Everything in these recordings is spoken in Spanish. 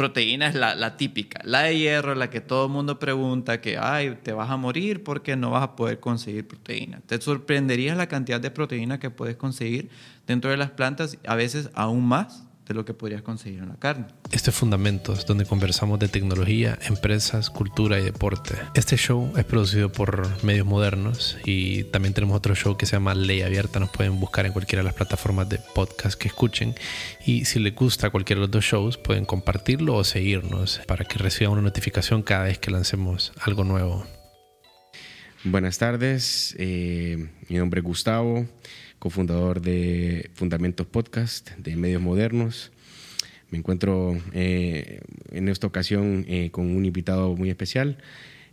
proteína es la, típica. La de hierro, la que todo el mundo pregunta que, ay, te vas a morir porque no vas a poder conseguir proteína. Te sorprenderías la cantidad de proteína que puedes conseguir dentro de las plantas, a veces aún más de lo que podrías conseguir en la carne. Este es Fundamentos, donde conversamos de tecnología, empresas, cultura y deporte. Este show es producido por Medios Modernos y también tenemos otro show que se llama Ley Abierta. Nos pueden buscar en cualquiera de las plataformas de podcast que escuchen. Y si les gusta cualquiera de los dos shows, pueden compartirlo o seguirnos para que reciban una notificación cada vez que lancemos algo nuevo. Buenas tardes, eh, mi nombre es Gustavo cofundador de Fundamentos Podcast, de Medios Modernos. Me encuentro eh, en esta ocasión eh, con un invitado muy especial.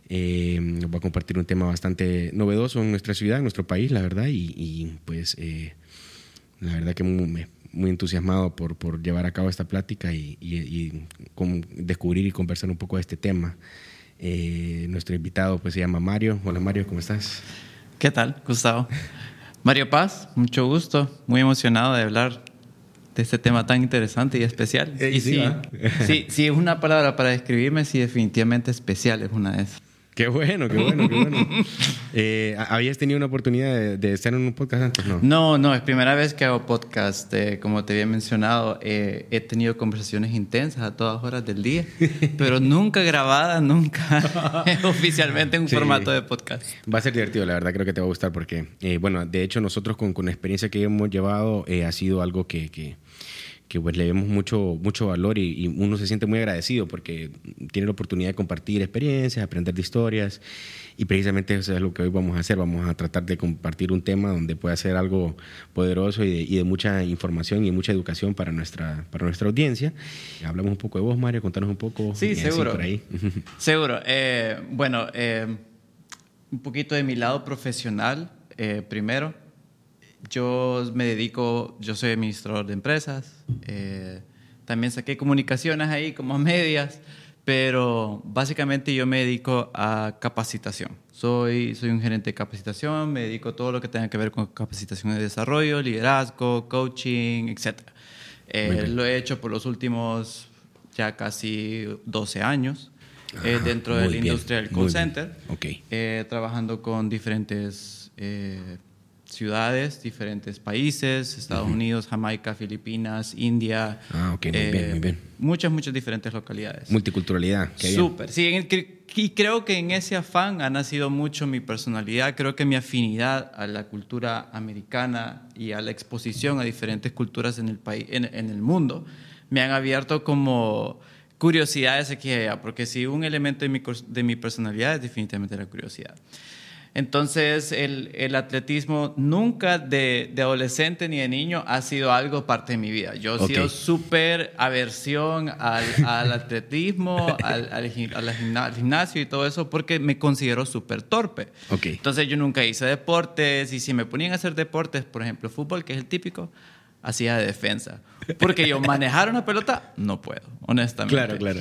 Eh, nos va a compartir un tema bastante novedoso en nuestra ciudad, en nuestro país, la verdad, y, pues la verdad que muy, muy entusiasmado por, por, llevar a cabo esta plática y, y, descubrir y conversar un poco de este tema. nuestro invitado pues se llama Mario. Hola Mario, ¿cómo estás? ¿Qué tal, Gustavo? Mario Paz, mucho gusto, muy emocionado de hablar de este tema tan interesante y especial. Eh, y sí, sí, sí, es una palabra para describirme, sí, definitivamente especial es una de esas. Qué bueno, qué bueno, qué bueno. Eh, ¿Habías tenido una oportunidad de, estar en un podcast antes? No, no, no es primera vez que hago podcast. Eh, como te había mencionado, eh, he tenido conversaciones intensas a todas horas del día, pero nunca grabadas, nunca oficialmente en un formato de podcast. Va a ser divertido, la verdad creo que te va a gustar porque, bueno, de hecho nosotros con, con la experiencia que hemos llevado ha sido algo que, que que pues le vemos mucho, mucho valor y, uno se siente muy agradecido porque tiene la oportunidad de compartir experiencias, aprender de historias y precisamente eso es lo que hoy vamos a hacer, vamos a tratar de compartir un tema donde pueda ser algo poderoso y de, mucha información y mucha educación para nuestra, para nuestra audiencia. Hablamos un poco de vos, Mario, contanos un poco. Sí, seguro. Por ahí. seguro. Eh, bueno, eh, un poquito de mi lado profesional eh, primero yo me dedico, yo soy administrador de empresas, eh, también saqué comunicaciones ahí como medias, pero básicamente yo me dedico a capacitación. Soy, soy un gerente de capacitación, me dedico a todo lo que tenga que ver con capacitación de desarrollo, liderazgo, coaching, etc. Eh, lo he hecho por los últimos ya casi 12 años. Eh, dentro de la industria del call center, okay. trabajando con diferentes ciudades, diferentes países, Estados Unidos, Jamaica, Filipinas, India. Ah, ok, muy bien, muy eh, bien. Muchas, muchas diferentes localidades. Multiculturalidad. Súper, sí, y creo que en ese afán ha nacido mucho mi personalidad, creo que mi afinidad a la cultura americana y a la exposición a diferentes culturas en el, país, en, el mundo me han abierto como curiosidades aquí y allá, porque si un elemento de mi, de mi personalidad es definitivamente la curiosidad. Entonces, el, atletismo nunca de, adolescente ni de niño ha sido algo parte de mi vida. Yo he sido súper aversión al, atletismo, al, gimnasio y todo eso porque me considero súper torpe. Entonces, yo nunca hice deportes y si me ponían a hacer deportes, por ejemplo, fútbol, que es el típico, hacía de defensa. Porque yo manejar una pelota no puedo, honestamente. Claro, claro.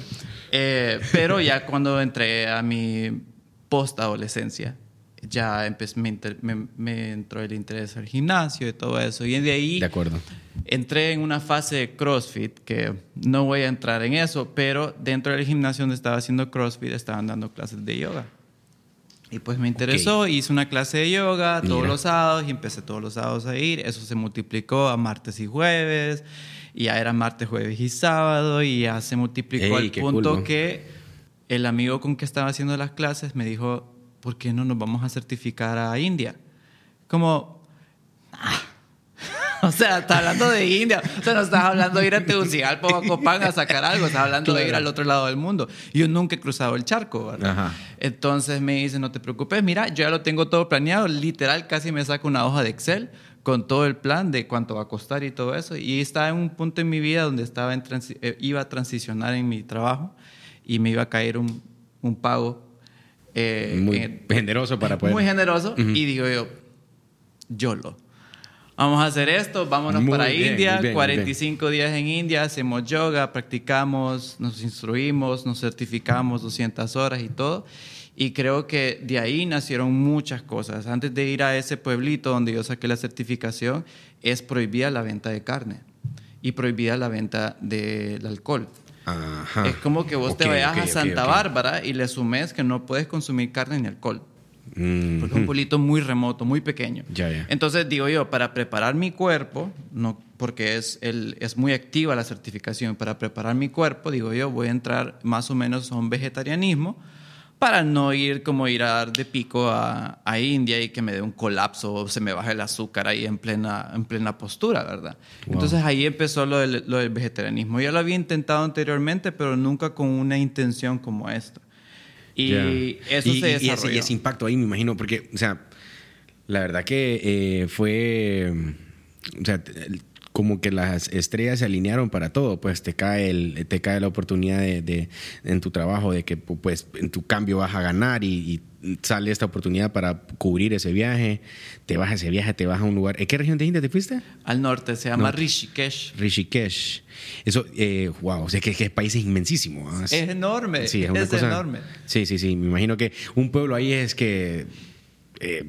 Eh, pero ya cuando entré a mi post-adolescencia, ya me, entró el interés al gimnasio y todo eso. Y de ahí de acuerdo. entré en una fase de CrossFit, que no voy a entrar en eso, pero dentro del gimnasio donde estaba haciendo CrossFit estaban dando clases de yoga. Y pues me interesó, hice una clase de yoga todos los sábados y empecé todos los sábados a ir. Eso se multiplicó a martes y jueves, y ya era martes, jueves y sábado, y ya se multiplicó al punto que el amigo con que estaba haciendo las clases me dijo, ¿por qué no nos vamos a certificar a India? Como, ah, o sea, estás hablando de India, o sea, no estás hablando de ir a Tegucigalpa o a Copán a sacar algo, estás hablando de ir al otro lado del mundo. Yo nunca he cruzado el charco, ¿verdad? Entonces me dice, no te preocupes, mira, yo ya lo tengo todo planeado, literal casi me saco una hoja de Excel con todo el plan de cuánto va a costar y todo eso. Y estaba en un punto en mi vida donde estaba en eh, iba a transicionar en mi trabajo y me iba a caer un, un pago eh, muy generoso para poder. Muy generoso. Y digo yo, YOLO. Vamos a hacer esto, vámonos para India, 45 días en India, hacemos yoga, practicamos, nos instruimos, nos certificamos 200 horas y todo. Y creo que de ahí nacieron muchas cosas. Antes de ir a ese pueblito donde yo saqué la certificación, es prohibida la venta de carne y prohibida la venta del alcohol. Ajá. Es como que vos te Ok, vayas a Santa. Bárbara y le sumes que no puedes consumir carne ni alcohol. Mm, Porque es un pueblito muy remoto, muy pequeño. Entonces digo yo, para preparar mi cuerpo, no, porque es, el, es muy activa la certificación, para preparar mi cuerpo, digo yo, voy a entrar más o menos a un vegetarianismo para no ir como ir a dar de pico a, a India y que me dé un colapso o se me baje el azúcar ahí en plena, en plena postura, ¿verdad? Wow. Entonces ahí empezó lo del, lo del vegetarianismo. Ya lo había intentado anteriormente, pero nunca con una intención como esta. Y eso Y- se y desarrolló. Y ese, impacto ahí, me imagino, porque, o sea, la verdad que eh, fue, o sea, como que las estrellas se alinearon para todo, pues te cae, el, te cae la oportunidad de, de- en tu trabajo de que pues en tu cambio vas a ganar y, y sale esta oportunidad para cubrir ese viaje, te vas a ese viaje, te vas a un lugar. ¿En qué región de India te fuiste? Al norte, se llama. Rishikesh. Rishikesh. Eso, eh, wow, o sea que, que el país es inmensísimo. Es enorme, Sí, es, una es cosa- enorme. Sí, sí, sí. Me imagino que un pueblo ahí es que. Eh,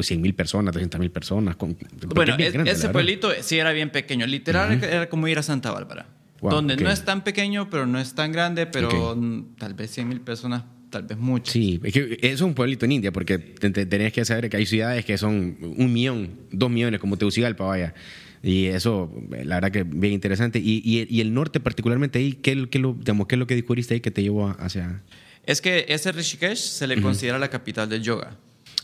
100 mil personas, 300 mil personas. con- Bueno, es grande, la ese pueblito sí era bien pequeño. Literal era como ir a Santa Bárbara. Wow, donde no es tan pequeño, pero no es tan grande, pero tal vez 100 mil personas, tal vez mucho. Sí, es que es un pueblito en India, porque te- te- tenés que saber que hay ciudades que son un millón, dos millones, como Tegucigalpa, vaya. Y eso, la verdad que bien interesante. Y, y- y el norte, particularmente ahí, ¿qué, qué lo, digamos, ¿qué es lo que descubriste ahí que te llevó hacia.? Es que ese Rishikesh se le considera la capital del yoga.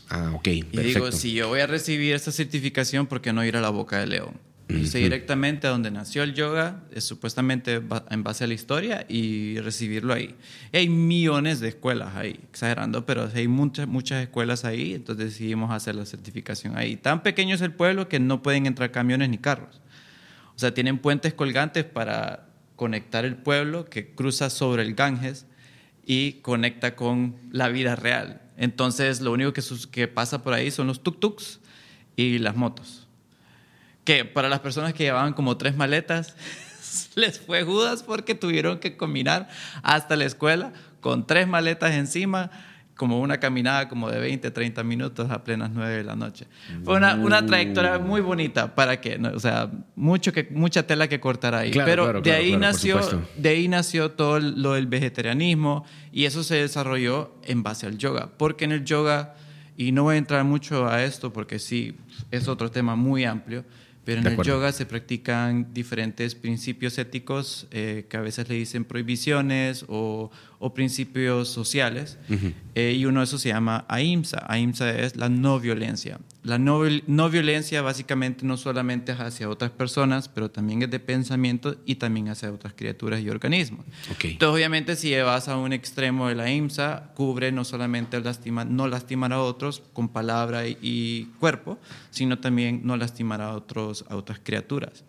Ah, ok, Y perfecto. digo, si yo voy a recibir esta certificación, ¿por qué no ir a la Boca del León? Irse directamente a donde nació el yoga, es supuestamente en base a la historia, y recibirlo ahí. Y hay millones de escuelas ahí, exagerando, pero hay muchas, muchas escuelas ahí, entonces decidimos hacer la certificación ahí. Tan pequeño es el pueblo que no pueden entrar camiones ni carros. O sea, tienen puentes colgantes para conectar el pueblo que cruza sobre el Ganges y conecta con la vida real. Entonces, lo único que, que pasa por ahí son los tuk-tuks y las motos. Que para las personas que llevaban como tres maletas, les fue judas porque tuvieron que combinar hasta la escuela con tres maletas encima, como una caminada como de 20, 30 minutos a plenas 9 de la noche. Fue una, una trayectoria muy bonita para que, no, o sea, mucho que, mucha tela que cortar ahí. Claro, Pero claro, de claro, ahí nació, de ahí nació todo lo del vegetarianismo y eso se desarrolló en base al yoga, porque en el yoga, y no voy a entrar mucho a esto porque sí, es otro tema muy amplio, pero en el yoga se practican diferentes principios éticos eh, que a veces le dicen prohibiciones o, o principios sociales, eh, y uno de esos se llama ahimsa. Ahimsa es la no violencia. La no, no violencia básicamente no solamente es hacia otras personas, pero también es de pensamiento y también hacia otras criaturas y organismos. Ok. Entonces, obviamente, si llevas a un extremo de la IMSA, cubre no solamente el lastima- no lastimar a otros con palabra y, y cuerpo, sino también no lastimar a, otros, a otras criaturas.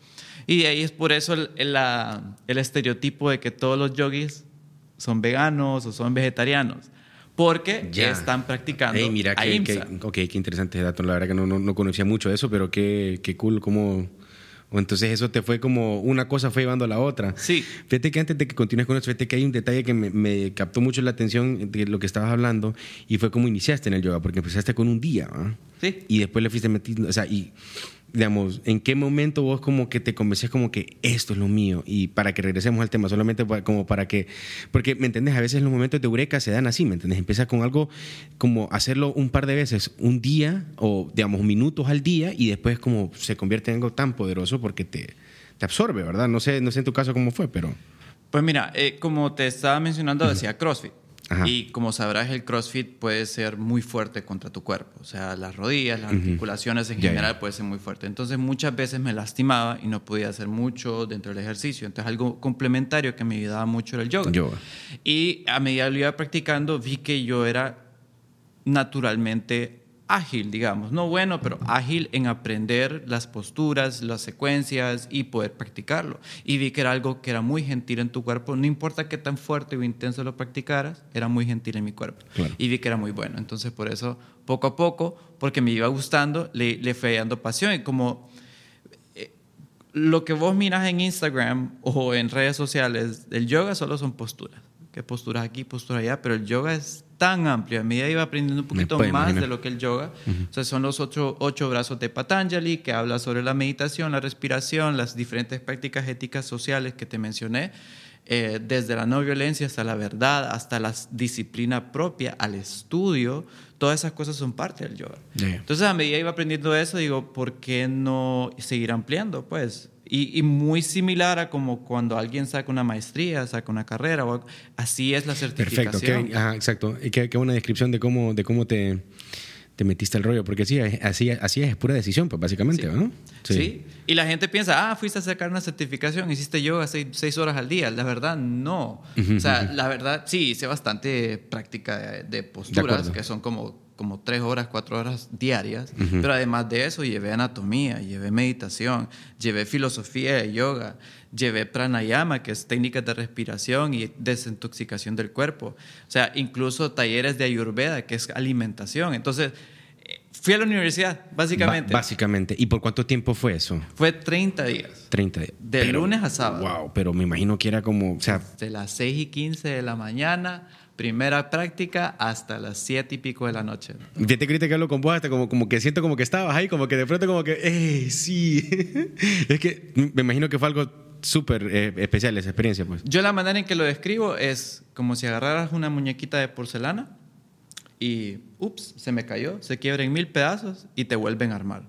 Y de ahí es por eso el, el- la- el estereotipo de que todos los yogis son veganos o son vegetarianos, porque Ya. están practicando Ey, mira, qué, interesante ese dato. La verdad que no, no, no conocía mucho de eso, pero qué, qué cool cómo... o entonces eso te fue como una cosa fue llevando a la otra. Sí. Fíjate que antes de que continúes con eso, fíjate que hay un detalle que me, me captó mucho la atención de lo que estabas hablando y fue cómo iniciaste en el yoga, porque empezaste con un día, ¿va? Sí. Y después le fuiste metiendo, o sea, y digamos, ¿en qué momento vos como que te convences como que esto es lo mío? Y para que regresemos al tema, solamente pa- como para que, porque, ¿me entiendes? A veces los momentos de eureka se dan así, ¿me entiendes? Empiezas con algo como hacerlo un par de veces, un día o, digamos, minutos al día y después como se convierte en algo tan poderoso porque te, te absorbe, ¿verdad? No sé, no sé en tu caso cómo fue, pero... Pues mira, eh, como te estaba mencionando, decía CrossFit. Ajá. Y como sabrás, el CrossFit puede ser muy fuerte contra tu cuerpo. O sea, las rodillas, las articulaciones en Ya, general ya. puede ser muy fuerte. Entonces muchas veces me lastimaba y no podía hacer mucho dentro del ejercicio. Entonces algo complementario que me ayudaba mucho era el yoga. Yoga. Y a medida que lo iba practicando, vi que yo era naturalmente ágil, digamos. No bueno, pero ágil en aprender las posturas, las secuencias y poder practicarlo. Y vi que era algo que era muy gentil en tu cuerpo. No importa qué tan fuerte o intenso lo practicaras, era muy gentil en mi cuerpo. Claro. Y vi que era muy bueno. Entonces, por eso, poco a poco, porque me iba gustando, le, le fui dando pasión. Y como eh, lo que vos miras en Instagram o en redes sociales del yoga solo son posturas. Que posturas aquí, posturas allá, pero el yoga es tan amplio. A medida iba aprendiendo un poquito más imaginar. de lo que el yoga. O sea, son los ocho, ocho brazos de Patanjali que habla sobre la meditación, la respiración, las diferentes prácticas éticas sociales que te mencioné. eh, desde la no violencia hasta la verdad, hasta la disciplina propia, al estudio, todas esas cosas son parte del yoga. Entonces, a medida que iba aprendiendo eso, digo, ¿por qué no seguir ampliando? Pues, y, muy similar a como cuando alguien saca una maestría, saca una carrera, o, así es la certificación. Perfecto, exacto. Y qué, qué buena descripción de cómo, de cómo te te metiste el rollo, porque sí, así, así es pura decisión, pues básicamente, ¿no? Sí. Y la gente piensa, ah, fuiste a sacar una certificación, hiciste yoga seis, seis horas al día. La verdad, no. o sea, la verdad, sí, hice bastante práctica de, posturas, que son como como tres horas, cuatro horas diarias, pero además de eso llevé anatomía, llevé meditación, llevé filosofía de yoga, llevé pranayama, que es técnicas de respiración y desintoxicación del cuerpo, o sea, incluso talleres de ayurveda, que es alimentación. Entonces, eh, fui a la universidad, básicamente. básicamente. ¿Y por cuánto tiempo fue eso? Fue 30 días. 30 días. De lunes a sábado. Wow, pero me imagino que era como, o sea... De las 6 y 15 de la mañana primera práctica hasta las siete y pico de la noche. Fíjate que que hablo con vos hasta como, como que siento como que estabas ahí, como que de pronto como que, ¡eh, sí! es que me imagino que fue algo súper eh, especial esa experiencia, pues. Yo la manera en que lo describo es como si agarraras una muñequita de porcelana y, ups, se me cayó, se quiebra en mil pedazos y te vuelven a armar.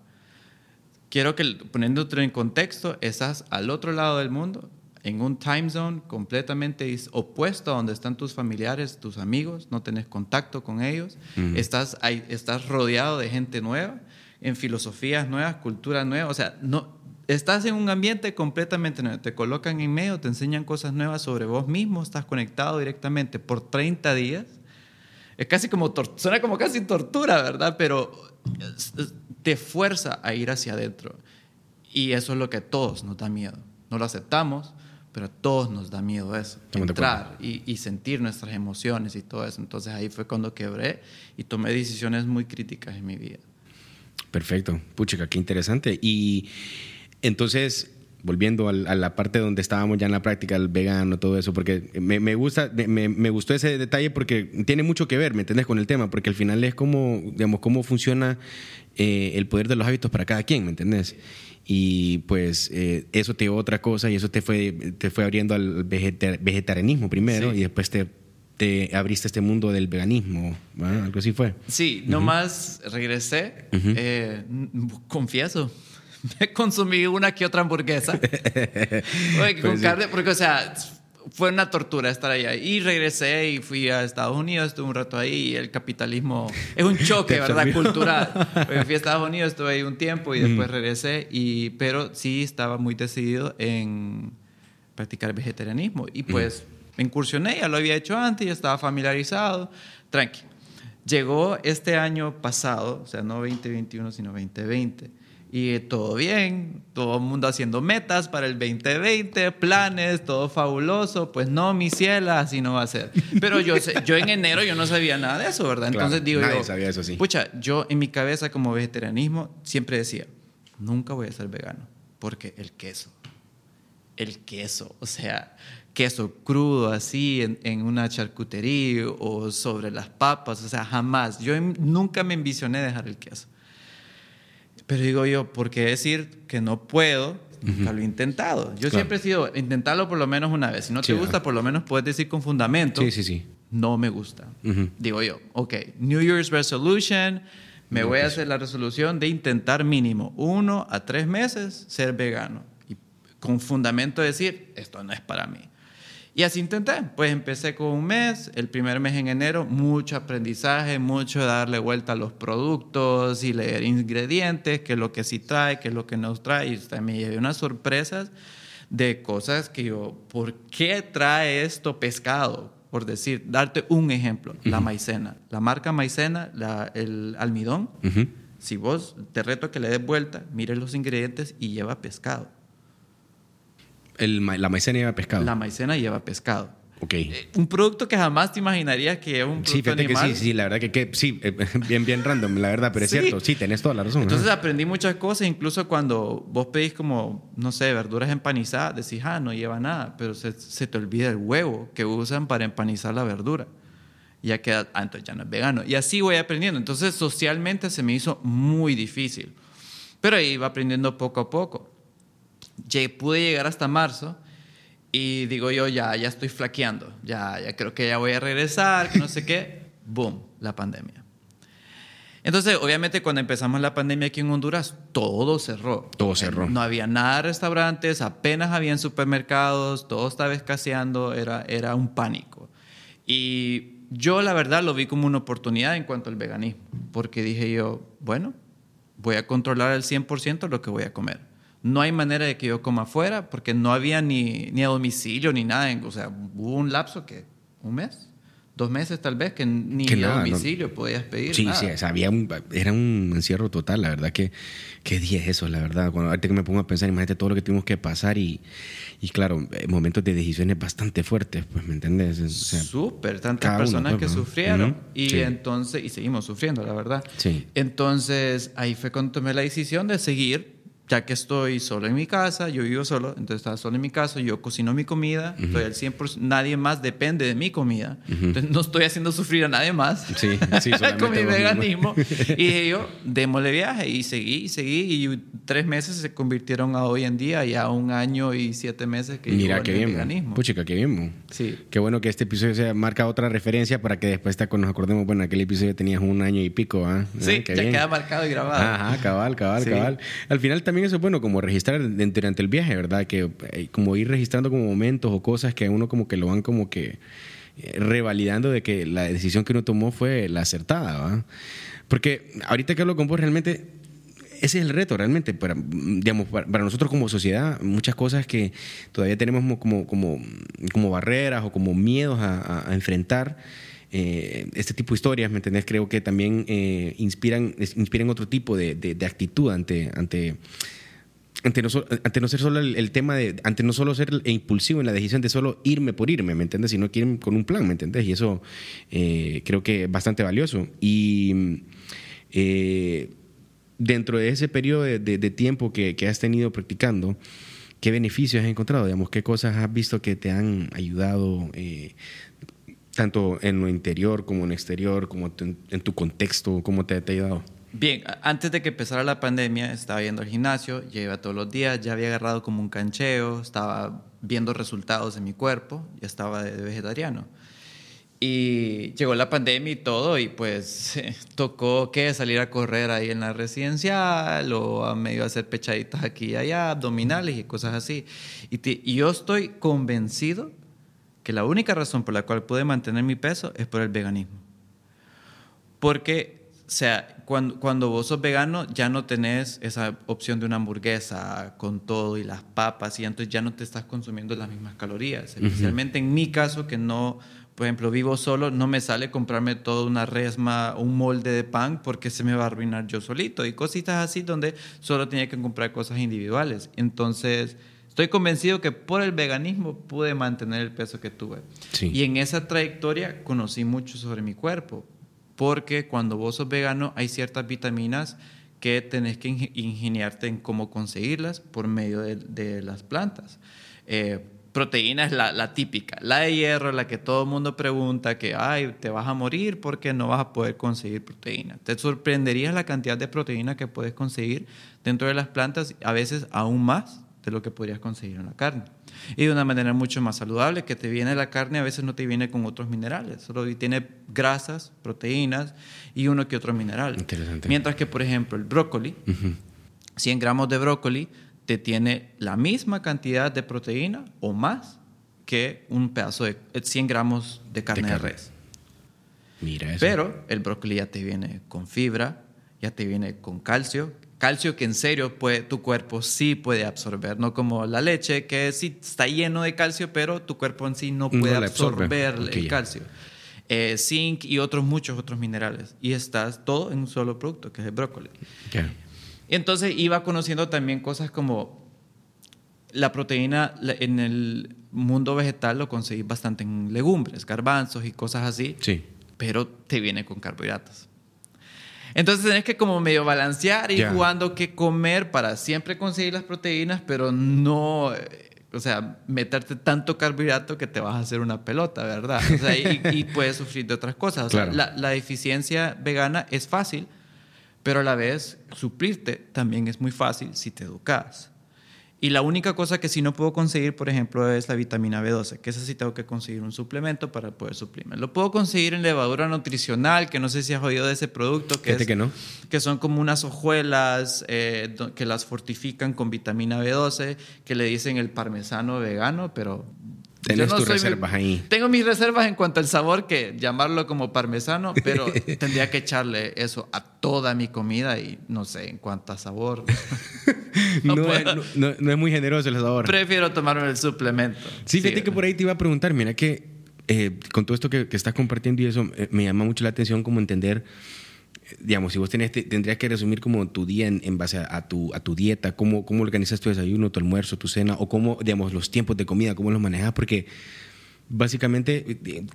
Quiero que, poniéndote en contexto, estás al otro lado del mundo en un time zone completamente opuesto a donde están tus familiares, tus amigos, no tenés contacto con ellos, estás, ahí, estás rodeado de gente nueva, en filosofías nuevas, culturas nuevas, o sea, no, estás en un ambiente completamente nuevo, te colocan en medio, te enseñan cosas nuevas sobre vos mismo, estás conectado directamente por 30 días. Es casi como, suena como casi tortura, ¿verdad? Pero te fuerza a ir hacia adentro. Y eso es lo que a todos nos da miedo. No lo aceptamos, pero a todos nos da miedo eso, entrar y, sentir nuestras emociones y todo eso. Entonces ahí fue cuando quebré y tomé decisiones muy críticas en mi vida. Perfecto, puchica, qué interesante. Y entonces, volviendo a la parte donde estábamos ya en la práctica, el vegano, todo eso, porque me, gusta, me, me, gustó ese detalle porque tiene mucho que ver, ¿me entiendes? Con el tema, porque al final es como, digamos, cómo funciona eh, el poder de los hábitos para cada quien, ¿me entiendes? Y pues eh, eso te dio otra cosa y eso te fue, te fue abriendo al vegetarianismo primero y después te, te, abriste este mundo del veganismo, algo así fue. Sí, nomás regresé, eh, confieso, me consumí una que otra hamburguesa. Oye, con pues carne, porque o sea fue una tortura estar allá. Y regresé y fui a Estados Unidos, estuve un rato ahí y el capitalismo es un choque, ¿verdad? Cultural. fui a Estados Unidos, estuve ahí un tiempo y después regresé, y, pero sí estaba muy decidido en practicar vegetarianismo. Y pues me incursioné, ya lo había hecho antes, ya estaba familiarizado, tranqui. Llegó este año pasado, o sea, no 2021, sino 2020 y todo bien, todo el mundo haciendo metas para el 2020, planes, todo fabuloso. Pues no, mi ciela, así no va a ser. Pero yo, yo en enero yo no sabía nada de eso, ¿verdad? Entonces digo nadie sabía eso, sí. Pucha, yo en mi cabeza como vegetarianismo siempre decía, nunca voy a ser vegano, porque el queso, el queso, o sea, queso crudo así en, en, una charcutería o sobre las papas, o sea, jamás. Yo nunca me envisioné dejar el queso. Pero digo yo, ¿por qué decir que no puedo? Nunca lo he intentado. Yo siempre he sido, intentarlo por lo menos una vez. Si no te gusta, por lo menos puedes decir con fundamento. Sí, sí, sí. No me gusta. Digo yo, ok, New Year's Resolution, me voy a hacer la resolución de intentar mínimo uno a tres meses ser vegano. Y con fundamento decir, esto no es para mí. Y así intenté. Pues empecé con un mes, el primer mes en enero, mucho aprendizaje, mucho darle vuelta a los productos y leer ingredientes, qué es lo que sí trae, qué es lo que no trae. Y también llevé unas sorpresas de cosas que yo, ¿por qué trae esto pescado? Por decir, darte un ejemplo, la maicena. La marca maicena, la, el almidón, si vos te reto que le des vuelta, mire los ingredientes y lleva pescado la maicena lleva pescado. La maicena lleva pescado. Ok. Eh, un producto que jamás te imaginarías que es un producto Sí, fíjate que sí, sí, la verdad que, sí, eh, bien, bien random, la verdad, pero es cierto, sí, tenés toda la razón. Entonces aprendí muchas cosas, incluso cuando vos pedís como, no sé, verduras empanizadas, decís, ah, no lleva nada, pero se, te olvida el huevo que usan para empanizar la verdura. ya queda, ah, entonces ya no es vegano. Y así voy aprendiendo. Entonces socialmente se me hizo muy difícil, pero iba aprendiendo poco a poco pude llegar hasta marzo Y digo yo, ya, ya estoy flaqueando, ya, ya creo que ya voy a regresar, que no sé qué. Boom, la pandemia. Entonces, obviamente, cuando empezamos la pandemia aquí en Honduras, todo cerró. Todo cerró. No había nada de restaurantes, apenas habían supermercados, todo estaba escaseando, era, era un pánico. Y yo, la verdad, lo vi como una oportunidad en cuanto al veganismo, porque dije yo, bueno, voy a controlar al 100% lo que voy a comer. No hay manera de que yo coma afuera, porque no había ni, ni a domicilio ni nada. O sea, hubo un lapso que, un mes, dos meses tal vez, que ni Que a nada, domicilio podías pedir. Sí, nada. sí, había un, era un encierro total, la verdad que qué día es eso, la verdad. Cuando ahorita que me pongo a pensar, imagínate todo lo que tuvimos que pasar y, y claro, eh, momentos de decisiones bastante fuertes, pues, ¿me entiendes? O sea, Súper, tantas cada uno, personas pues, que ¿no? sufrieron. Y sí. entonces, y seguimos sufriendo, la verdad. Sí. Entonces, ahí fue cuando tomé la decisión de seguir, ya que estoy solo en mi casa, yo vivo solo, entonces estaba solo en mi casa, yo cocino mi comida, estoy al 100%, nadie más depende de mi comida, entonces no estoy haciendo sufrir a nadie más Sí, sí, con mi veganismo. y dije yo, démosle viaje, y seguí, y seguí, y tres meses se convirtieron a hoy en día, ya un año y siete meses que Mira qué bien, veganismo. mo. puchica, qué bien. Sí. Qué bueno que este episodio sea, marca otra referencia para que después cuando nos acordemos, bueno, aquel episodio tenías un año y pico, ¿ah? Sí, Ah, qué ya bien. queda marcado y grabado. Ajá, cabal, cabal, Sí. cabal. Al final también eso es bueno, como registrar durante el viaje, ¿verdad? Que eh, como ir registrando como momentos o cosas que uno como que lo van como que eh, revalidando de que la decisión que uno tomó fue la acertada, ¿va? Porque ahorita que hablo con vos, realmente ese es el reto realmente para, digamos, para, nosotros como sociedad, muchas cosas que todavía tenemos como, como, como, barreras o como miedos a- a enfrentar. Eh, este tipo de historias, ¿me entendés? Creo que también eh, inspiran, inspiran otro tipo de, actitud ante, ante, ante no, ser solo el, tema de, ante no solo ser impulsivo en la decisión de solo irme por irme, ¿me entiendes? Sino que ir con un plan, ¿me entiendes? Y eso eh, creo que es bastante valioso. Y dentro de ese periodo de, tiempo que, has tenido practicando, ¿qué beneficios has encontrado? Digamos, ¿qué cosas has visto que te han ayudado tanto en lo interior como en exterior, como en, en tu contexto, cómo te, te ha ayudado? Bien, antes de que empezara la pandemia, estaba yendo al gimnasio, ya iba todos los días, ya había agarrado como un cancheo, estaba viendo resultados de mi cuerpo, ya estaba de vegetariano. Y llegó la pandemia y todo, y pues tocó que salir a correr ahí en la residencial o a medio hacer pechaditas aquí y allá, abdominales y cosas así. Y, te- y yo estoy convencido que la única razón por la cual pude mantener mi peso es por el veganismo. Porque, o sea, cuando, cuando vos sos vegano ya no tenés esa opción de una hamburguesa con todo y las papas y entonces ya no te estás consumiendo las mismas calorías. Especialmente en mi caso que no, por ejemplo, vivo solo, no me sale comprarme toda una resma, un molde de pan porque se me va a arruinar yo solito y cositas así donde solo tenía que comprar cosas individuales. Entonces... Estoy convencido que por el veganismo pude mantener el peso que tuve. Sí. Y en esa trayectoria conocí mucho sobre mi cuerpo, porque cuando vos sos vegano hay ciertas vitaminas que tenés que ing- ingeniarte en cómo conseguirlas por medio de, de las plantas. Eh, proteína es la, la típica, la de hierro, la que todo el mundo pregunta que, ay, te vas a morir porque no vas a poder conseguir proteína. Te sorprenderías la cantidad de proteína que puedes conseguir dentro de las plantas, a veces aún más de lo que podrías conseguir en la carne. Y de una manera mucho más saludable, que te viene la carne, a veces no te viene con otros minerales, solo tiene grasas, proteínas y uno que otro mineral. Interesante. Mientras que, por ejemplo, el brócoli, 100 gramos de brócoli te tiene la misma cantidad de proteína o más que un pedazo de eh, 100 gramos de carne de, carne. res. Mira eso. Pero el brócoli ya te viene con fibra, ya te viene con calcio. Calcio que en serio puede, tu cuerpo sí puede absorber, no como la leche que sí está lleno de calcio, pero tu cuerpo en sí no puede absorber el calcio. Eh, zinc y otros muchos otros minerales. Y estás todo en un solo producto, que es el brócoli. Ya. Y entonces iba conociendo también cosas como la proteína en el mundo vegetal lo conseguís bastante en legumbres, garbanzos y cosas así Sí. pero te viene con carbohidratos. Entonces tenés que como medio balancear y Ya. jugando qué comer para siempre conseguir las proteínas, pero no, eh, o sea, meterte tanto carbohidrato que te vas a hacer una pelota, ¿verdad? O sea, y, y puedes sufrir de otras cosas. O sea, Claro. la, la deficiencia vegana es fácil, pero a la vez suplirte también es muy fácil si te educas. Y la única cosa que sí no puedo conseguir, por ejemplo, es la vitamina B12, que esa sí tengo que conseguir un suplemento para poder suprimir. Lo puedo conseguir en levadura nutricional, que no sé si has oído de ese producto, que, es, que, no. que son como unas hojuelas eh, que las fortifican con vitamina B12, que le dicen el parmesano vegano, pero Tienes tus reservas ahí. Tengo mis reservas en cuanto al sabor, que llamarlo como parmesano, pero tendría que echarle eso a toda mi comida y no sé en cuanto a sabor. no, es, muy generoso el sabor. Prefiero tomarme el suplemento. Sí, fíjate que por ahí te iba a preguntar, mira que eh, con todo esto que, estás compartiendo y eso, eh, me llama mucho la atención como entender digamos, si vos tenés, tendrías que resumir como tu día en, base a, tu, a tu dieta, cómo, cómo organizas tu desayuno, tu almuerzo, tu cena, o cómo, digamos, los tiempos de comida, cómo los manejas, porque básicamente, eh,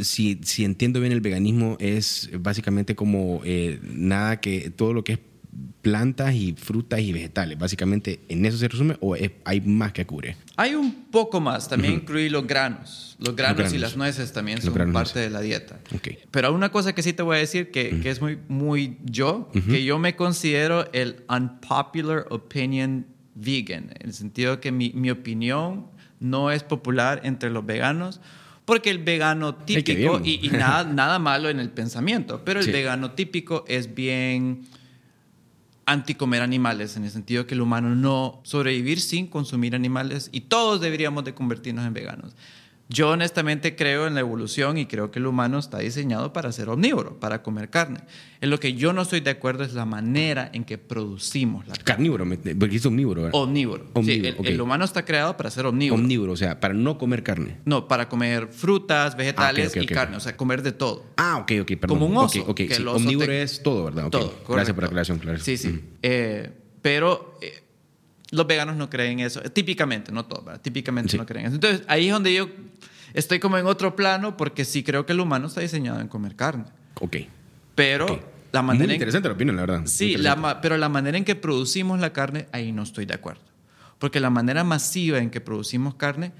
si, si entiendo bien el veganismo, es básicamente como eh, nada que, todo lo que es plantas y frutas y vegetales. Básicamente, ¿en eso se resume o hay más que cubre? Hay un poco más. También incluí los granos. Los granos. y las nueces también son parte de la dieta. Pero una cosa que sí te voy a decir que, que es muy, muy yo, que yo me considero el unpopular opinion vegan, en el sentido que mi, mi opinión no es popular entre los veganos. Porque el vegano típico, y, nada, nada malo en el pensamiento, pero el vegano típico es bien anticomer animales, en el sentido que el humano no sobrevivir sin consumir animales y todos deberíamos de convertirnos en veganos. Yo honestamente creo en la evolución y creo que el humano está diseñado para ser omnívoro, para comer carne. En lo que yo no estoy de acuerdo es la manera en que producimos la carne. Carnívoro, porque es omnívoro. ¿verdad? Omnívoro. sí, el, humano está creado para ser omnívoro. Omnívoro, o sea, para no comer carne. No, para comer frutas, vegetales ah, y carne, o sea, comer de todo. Ah, ok, ok, perdón. Como un oso. omnívoro es todo, ¿verdad? Todo. Gracias por la aclaración, claro. Sí, sí. Eh, pero... Eh, los veganos no creen eso. Típicamente, no todos, ¿verdad? Típicamente no creen eso. Entonces, ahí es donde yo estoy como en otro plano porque sí creo que el humano está diseñado en comer carne. Ok. Pero la manera... Muy interesante la opinión, la verdad. Sí, pero la manera en que producimos la carne, ahí no estoy de acuerdo. Porque la manera masiva en que producimos carne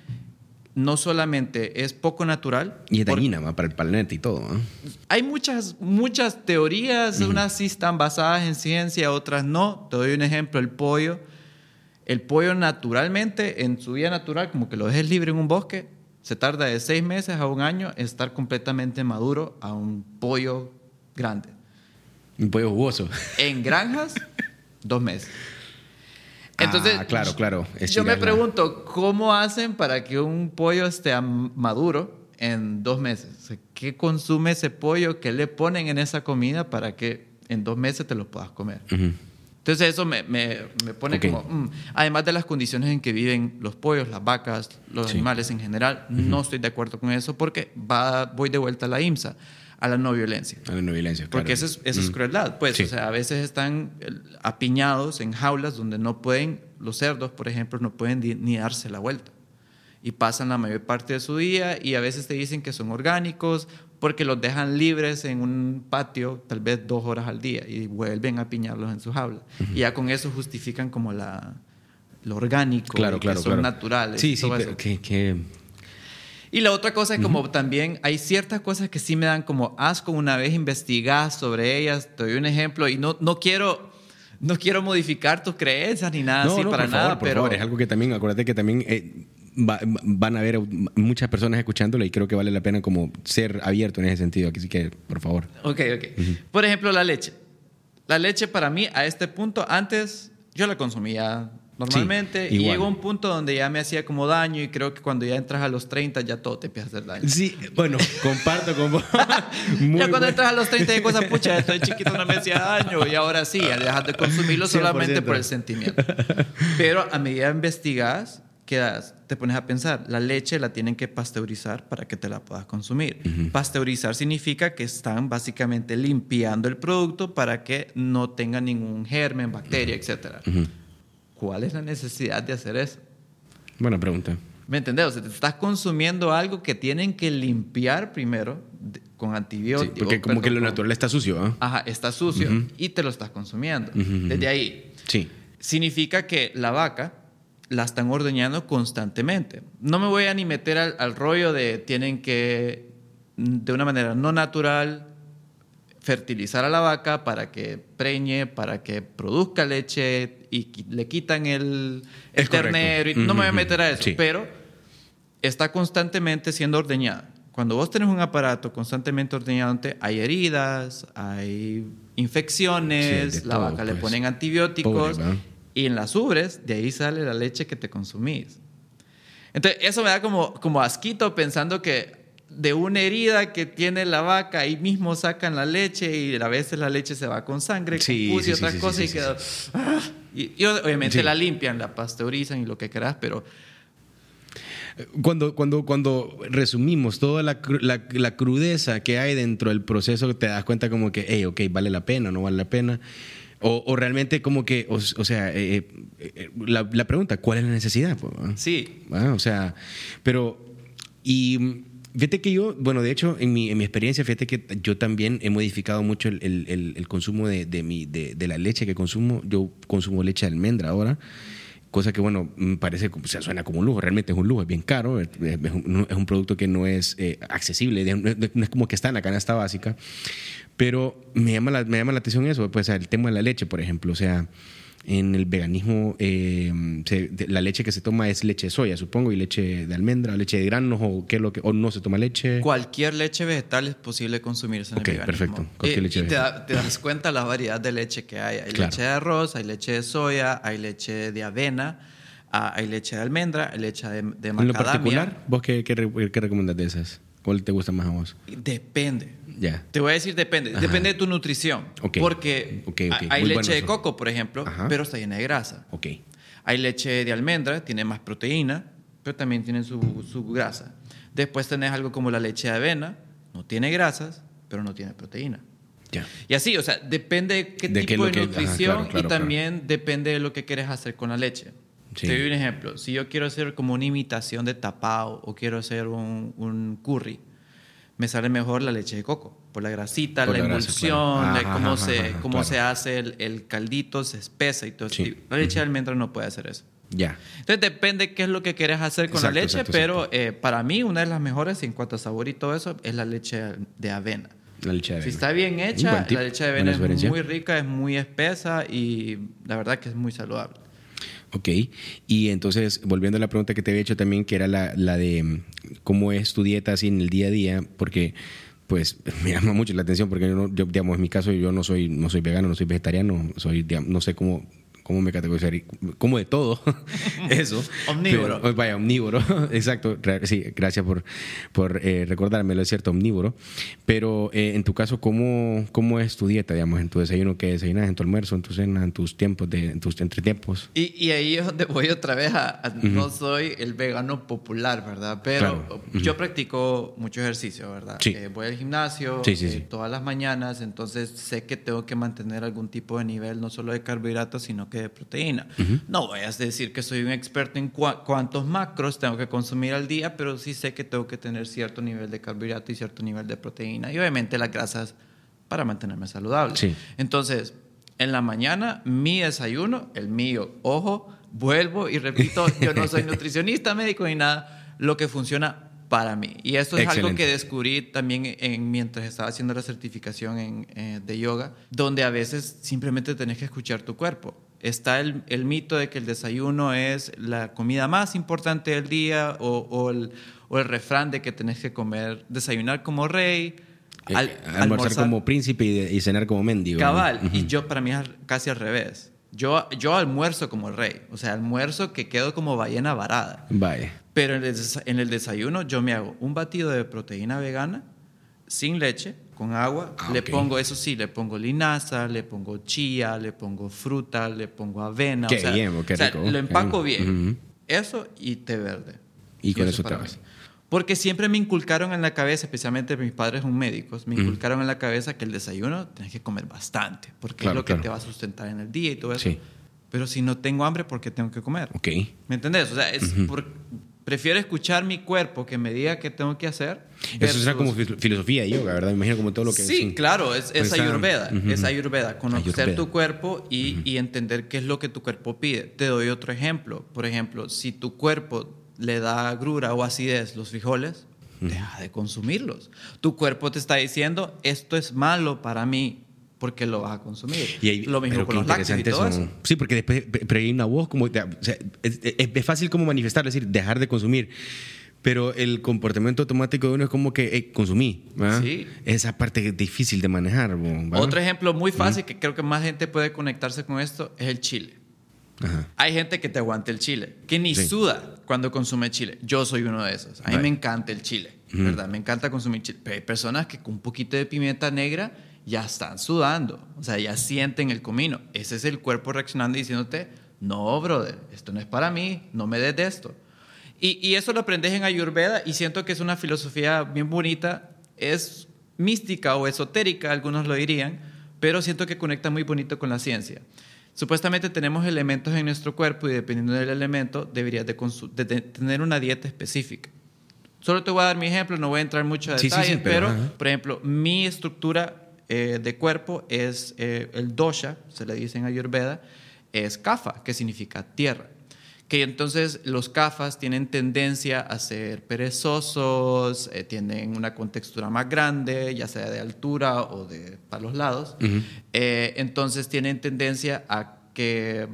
no solamente es poco natural. Y es dañina para el planeta y todo. Hay muchas, muchas teorías, unas sí están basadas en ciencia, otras no. Te doy un ejemplo, el pollo. El pollo naturalmente, en su vida natural, como que lo dejes libre en un bosque, se tarda de seis meses a un año en estar completamente maduro a un pollo grande. Un pollo jugoso. En granjas, dos meses. Entonces, ah, claro, claro. yo me pregunto, ¿cómo hacen para que un pollo esté maduro en dos meses? ¿Qué consume ese pollo? ¿Qué le ponen en esa comida para que en dos meses te lo puedas comer? Entonces eso me, me, me pone como, mm, además de las condiciones en que viven los pollos, las vacas, los animales en general, no estoy de acuerdo con eso porque va, voy de vuelta a la IMSA, a la no violencia. A la no violencia, claro. Porque eso es, eso es crueldad, pues, o sea, a veces están apiñados en jaulas donde no pueden, los cerdos, por ejemplo, no pueden ni darse la vuelta y pasan la mayor parte de su día y a veces te dicen que son orgánicos porque los dejan libres en un patio tal vez dos horas al día y vuelven a piñarlos en su jaula. Y ya con eso justifican como la, lo orgánico, claro, claro, que son naturales. Sí, sí, pero que, Y la otra cosa es como también hay ciertas cosas que sí me dan como asco una vez investigas sobre ellas. Te doy un ejemplo y no, no quiero no quiero modificar tus creencias ni nada así para nada, pero es algo que también acuérdate que también eh, van a haber muchas personas escuchándolo y creo que vale la pena como ser abierto en ese sentido. Así que, por favor. Ok, ok. Por ejemplo, la leche. La leche para mí, a este punto, antes yo la consumía normalmente y llegó un punto donde ya me hacía como daño y creo que cuando ya entras a los 30 ya todo te empieza a hacer daño. Sí, bueno, comparto con vos. ya cuando entras a los 30 y cosas, pucha, estoy chiquito, no me hacía daño y ahora sí, ya dejas de consumirlo solamente por el sentimiento. Pero a medida que investigas, quedas, te pones a pensar, la leche la tienen que pasteurizar para que te la puedas consumir. Pasteurizar significa que están básicamente limpiando el producto para que no tenga ningún germen, bacteria, etc. ¿Cuál es la necesidad de hacer eso? Buena pregunta. ¿Me entendés? O sea, te estás consumiendo algo que tienen que limpiar primero con antibióticos. porque como que lo natural está sucio. ¿ah? Ajá, está sucio y te lo estás consumiendo. Desde ahí. Sí. Significa que la vaca la están ordeñando constantemente. No me voy a ni meter al, rollo de tienen que, de una manera no natural, fertilizar a la vaca para que preñe, para que produzca leche y le quitan el, el ternero. Y, No me voy a meter a eso, pero está constantemente siendo ordeñada. Cuando vos tenés un aparato constantemente ordeñándote, hay heridas, hay infecciones, la vaca le pues. ponen antibióticos y en las ubres de ahí sale la leche que te consumís. Entonces, eso me da como, como asquito pensando que de una herida que tiene la vaca, ahí mismo sacan la leche y a veces la leche se va con sangre, sí, con pus y otras cosas y queda... ¡ah! Y, obviamente la limpian, la pasteurizan y lo que quieras, pero... Cuando, cuando, cuando resumimos toda la, la, crudeza que hay dentro del proceso, te das cuenta como que, hey, ok, vale la pena, no vale la pena. O, o realmente como que, o, sea, eh, eh, eh, la, la, pregunta, ¿cuál es la necesidad? Sí. Ah, o sea, pero, y Fíjate que yo, bueno, de hecho, en mi, en mi experiencia, fíjate que yo también he modificado mucho el, el, el consumo de, de, mi, de, de, la leche que consumo. Yo consumo leche de almendra ahora, cosa que, bueno, parece, o sea, suena como un lujo, realmente es un lujo, es bien caro, es, un, es un, producto que no es eh, accesible, no es como que está en la canasta básica, pero me llama la, me llama la atención eso, pues el tema de la leche, por ejemplo, o sea en el veganismo eh, la leche que se toma es leche de soya, supongo, y leche de almendra, leche de granos o qué es lo que o no se toma leche. Cualquier leche vegetal es posible consumirse en el veganismo. perfecto. Cualquier y, leche y te, das cuenta la variedad de leche que hay. Hay leche de arroz, hay leche de soya, hay leche de avena, ah, hay leche de almendra, hay leche de, de macadamia. En lo particular, ¿vos qué, qué, qué recomiendas de esas? ¿Cuál te gusta más a vos? Depende. Te voy a decir depende. Depende de tu nutrición. Porque hay leche de coco, por ejemplo, pero está llena de grasa. Hay leche de almendra, tiene más proteína, pero también tiene su, su, grasa. Después tenés algo como la leche de avena, no tiene grasas, pero no tiene proteína. Y así, o sea, depende de qué tipo de nutrición y también depende de lo que quieres hacer con la leche. Te doy un ejemplo. Si yo quiero hacer como una imitación de tapao o quiero hacer un, un curry, me sale mejor la leche de coco, por la grasita, la, emulsión, cómo, se, cómo se hace el, el, caldito, se espesa y todo eso. La leche de almendra no puede hacer eso. Ya. Entonces depende qué es lo que quieres hacer con la leche, pero eh, para mí una de las mejores en cuanto a sabor y todo eso es la leche de avena. La leche de avena. Si está bien hecha, la leche de avena es muy rica, es muy espesa y la verdad que es muy saludable. Ok, y entonces, volviendo a la pregunta que te había hecho también, que era la, la de cómo es tu dieta así en el día a día, porque pues me llama mucho la atención porque yo, digamos en mi caso yo no soy no soy vegano no soy vegetariano soy no sé cómo ¿cómo me categorizaría? Como de todo, eso. omnívoro. vaya, omnívoro, exacto. Sí, gracias por, por eh, recordármelo, es cierto, omnívoro. Pero eh, en tu caso, ¿cómo, ¿cómo es tu dieta, digamos, en tu desayuno? ¿Qué desayunas? ¿En tu almuerzo? ¿En tu cena? ¿En tus tiempos? De, ¿En tus entretiempos? Y, y ahí es donde voy otra vez a... No soy el vegano popular, ¿verdad? Pero yo practico mucho ejercicio, ¿verdad? Sí. Eh, voy al gimnasio eh, todas las mañanas, entonces sé que tengo que mantener algún tipo de nivel, no solo de carbohidratos, sino que de proteína. No voy a decir que soy un experto en cuántos macros tengo que consumir al día, pero sí sé que tengo que tener cierto nivel de carbohidrato y cierto nivel de proteína y obviamente las grasas para mantenerme saludable. Entonces, en la mañana, mi desayuno, el mío, ojo, vuelvo y repito, yo no soy nutricionista, médico ni nada, lo que funciona para mí. Y esto es algo que descubrí también en, mientras estaba haciendo la certificación en, eh, de yoga, donde a veces simplemente tenés que escuchar tu cuerpo está el, el, mito de que el desayuno es la comida más importante del día o, o, el, o el, refrán de que tenés que comer, desayunar como rey. Eh, al, almorzar, como príncipe y, cenar como mendigo. Cabal, y yo para mí es casi al revés. Yo, yo almuerzo como rey, o sea, almuerzo que quedo como ballena varada. Vaya. Pero en el, en el desayuno yo me hago un batido de proteína vegana sin leche, con agua. Ah, le pongo, eso sí, le pongo linaza, le pongo chía, le pongo fruta, le pongo avena. Qué bien, qué rico. lo empaco bien. Eso y té verde. Y, con eso, te vas. Porque siempre me inculcaron en la cabeza, especialmente mis padres son médicos, me inculcaron en la cabeza que el desayuno tienes que comer bastante, porque es lo que te va a sustentar en el día y todo eso. Sí. Pero si no tengo hambre, ¿por qué tengo que comer? Ok. ¿Me entendés? O sea, es por, Prefiero escuchar mi cuerpo que me diga qué tengo que hacer. Eso será como filosofía de yoga, ¿verdad? Me imagino como todo lo que... Sí, claro, es, es ayurveda. Es ayurveda. Conocer tu cuerpo y, y, entender qué es lo que tu cuerpo pide. Te doy otro ejemplo. Por ejemplo, si tu cuerpo le da grura o acidez los frijoles, deja de consumirlos. Tu cuerpo te está diciendo, esto es malo para mí, porque lo vas a consumir. Y lo mismo con los lácteos y todo eso. Sí, porque después, pero hay una voz como, o sea, es, es, fácil como manifestar, es decir, dejar de consumir. Pero el comportamiento automático de uno es como que consumí. Sí. Esa parte es difícil de manejar. Otro ejemplo muy fácil que creo que más gente puede conectarse con esto es el chile. Hay gente que te aguanta el chile, que ni suda cuando consume chile. Yo soy uno de esos. A mí me encanta el chile, ¿verdad? Me encanta consumir chile. Pero hay personas que con un poquito de pimienta negra ya están sudando, o sea, ya sienten el comino. Ese es el cuerpo reaccionando y diciéndote, no, brother, esto no es para mí, no me des de esto. Y, y eso lo aprendes en Ayurveda y siento que es una filosofía bien bonita, es mística o esotérica, algunos lo dirían, pero siento que conecta muy bonito con la ciencia. Supuestamente tenemos elementos en nuestro cuerpo y dependiendo del elemento deberías de, tener una dieta específica. Solo te voy a dar mi ejemplo, no voy a entrar mucho a detalles, pero, por ejemplo, mi estructura eh, de cuerpo es eh, el dosha, se le dice en Ayurveda, es kafa, que significa tierra. Que entonces los kafas tienen tendencia a ser perezosos, eh, tienen una contextura más grande, ya sea de altura o de para los lados. entonces tienen tendencia a que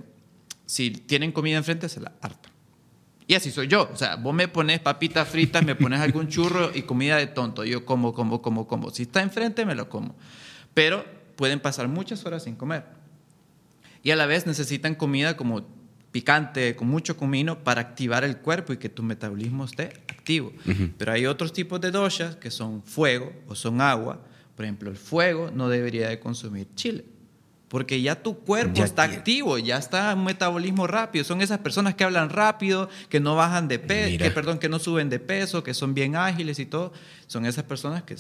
si tienen comida enfrente se la hartan. Y así soy yo. O sea, vos me pones papitas fritas, me pones algún churro y comida de tonto. Yo como, como, como, como. Si está enfrente, me lo como. Pero pueden pasar muchas horas sin comer. Y a la vez necesitan comida como picante, con mucho comino, para activar el cuerpo y que tu metabolismo esté activo. Pero hay otros tipos de doshas que son fuego o son agua. Por ejemplo, el fuego no debería de consumir chile porque ya tu cuerpo está activo, ya está un metabolismo rápido. Son esas personas que hablan rápido, que no bajan de peso, que perdón, que no suben de peso, que son bien ágiles y todo. Son esas personas que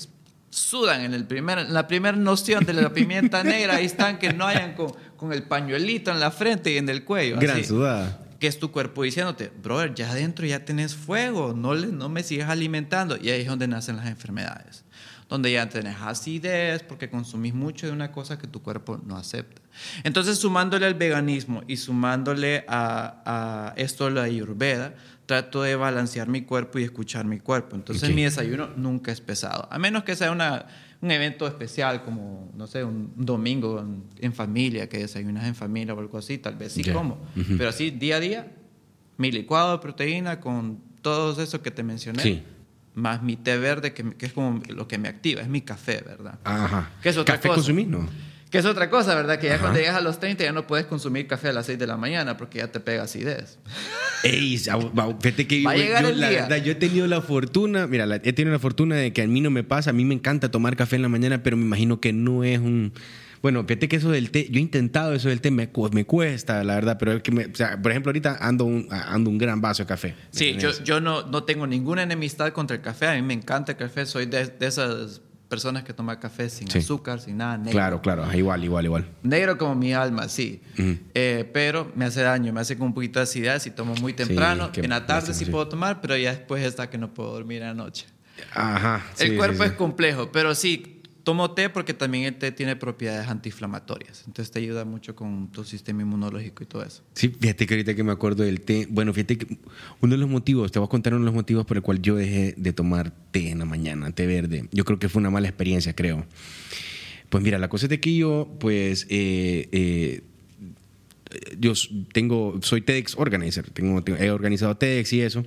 sudan en, el primer, la primera noción de la pimienta negra, ahí están que no hayan con, con, el pañuelito en la frente y en el cuello. Gran sudada. Que es tu cuerpo diciéndote, brother, ya adentro ya tenés fuego, no, le, no me sigas alimentando. Y ahí es donde nacen las enfermedades donde ya tenés acidez porque consumís mucho de una cosa que tu cuerpo no acepta. Entonces, sumándole al veganismo y sumándole a, esto la ayurveda, trato de balancear mi cuerpo y escuchar mi cuerpo. Entonces, mi desayuno nunca es pesado, a menos que sea una, un evento especial como, no sé, un domingo en, familia, que desayunas en familia o algo así, tal vez sí como. Pero así, día a día, mi licuado de proteína con todo eso que te mencioné. Sí más mi té verde, que, es como lo que me activa, es mi café, ¿verdad? Ajá. ¿Qué es otra ¿Café cosa? no? Que es otra cosa, ¿verdad? Que ya cuando llegas a los 30 ya no puedes consumir café a las 6 de la mañana porque ya te pega acidez. Ey, fíjate que Va a llegar el la día. verdad, yo he tenido la fortuna, mira, he tenido la fortuna de que a mí no me pasa, a mí me encanta tomar café en la mañana, pero me imagino que no es un bueno, fíjate que eso del té, yo he intentado eso del té, me, me cuesta, la verdad, pero es que, me, o sea, por ejemplo, ahorita ando un, ando un gran vaso de café. Sí, yo, yo no, no tengo ninguna enemistad contra el café, a mí me encanta el café, soy de, de esas personas que toman café sin azúcar, sin nada, negro. Claro, claro, igual, igual, igual. Negro como mi alma, sí. Eh, pero me hace daño, me hace con un poquito de acidez si tomo muy temprano. en la tarde sí puedo tomar, pero ya después está que no puedo dormir anoche. Ajá. el cuerpo es complejo, pero sí, tomo té porque también el té tiene propiedades antiinflamatorias. Entonces te ayuda mucho con tu sistema inmunológico y todo eso. Sí, fíjate que ahorita que me acuerdo del té, bueno, fíjate que uno de los motivos, te voy a contar uno de los motivos por el cual yo dejé de tomar té en la mañana, té verde. Yo creo que fue una mala experiencia, creo. Pues mira, la cosa es de que yo, pues, eh, eh, yo tengo, soy TEDx organizer, tengo, he organizado TEDx y eso.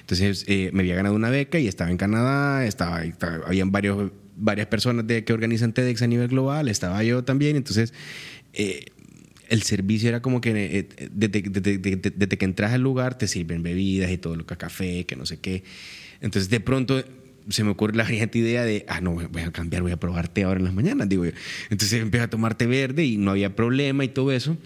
Entonces eh, me había ganado una beca y estaba en Canadá, estaba, estaba habían varios varias personas de, que organizan TEDx a nivel global, estaba yo también, entonces eh, el servicio era como que eh, desde, que entras al lugar te sirven bebidas y todo lo que café, que no sé qué. Entonces de pronto se me ocurre la brillante idea de, ah, no, voy a cambiar, voy a probar té ahora en las mañanas, digo. Entonces empecé a tomar té verde y no había problema y todo eso.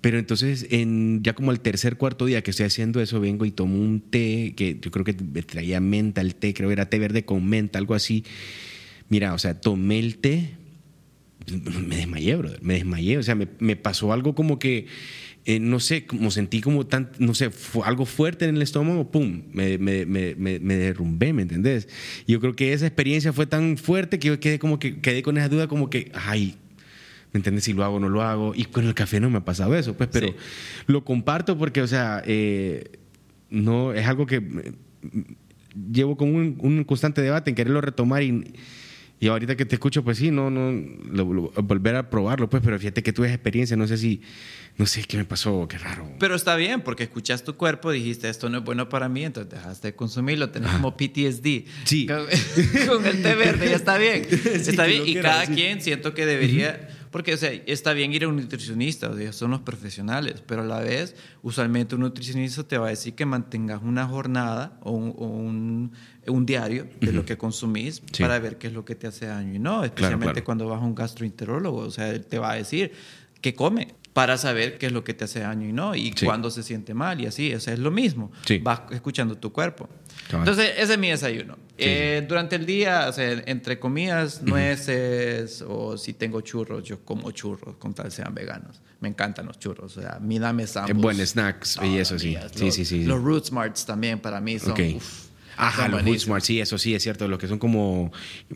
Pero entonces, en, ya como el tercer, cuarto día que estoy haciendo eso, vengo y tomo un té que yo creo que traía menta, el té, creo que era té verde con menta, algo así. Mira, o sea, tomé el té, me desmayé, brother, me desmayé, o sea, me, pasó algo como que, eh, no sé, como sentí como tan, no sé, fue algo fuerte en el estómago, pum, me, me, me, me, derrumbé, ¿me entendés? Yo creo que esa experiencia fue tan fuerte que yo quedé como que, quedé con esa duda como que, ay, ¿me entiendes? Si lo hago o no lo hago. Y con el café no me ha pasado eso, pues, pero lo comparto porque, o sea, eh, no, es algo que llevo como un, un constante debate en quererlo retomar y, y ahorita que te escucho, pues sí, no, no, lo- lo- volver a probarlo, pues, pero fíjate que tuve experiencia, no sé si, no sé qué me pasó, qué raro. Pero está bien, porque escuchas tu cuerpo, dijiste, esto no es bueno para mí, entonces dejaste de consumirlo, tenés como PTSD. Sí. Con, con el té verde, ya está bien. está que bien. Y cada sí. quien siento que debería, porque o sea, está bien ir a un nutricionista, o sea, son los profesionales, pero a la vez, usualmente un nutricionista te va a decir que mantengas una jornada o un, o un, un diario de lo que consumís Sí. para ver qué es lo que te hace daño y no, especialmente claro. cuando vas a un gastroenterólogo, o sea, él te va a decir qué come para saber qué es lo que te hace daño y no, y Sí. cuándo se siente mal y así, o sea, es lo mismo. Sí. Vas escuchando tu cuerpo. Cabal. Entonces, ese es mi desayuno. Eh, durante el día, o sea, entre comidas, nueces o si tengo churros, yo como churros con tal sean veganos. Me encantan los churros, o sea, mi dame Es buen snacks y eso sí. Los, Sí, sí, sí. Los Root Smarts también para mí son... Ok. uf, Ajá, son los buenísimos. Smart, sí, eso sí, es cierto. Los que son como,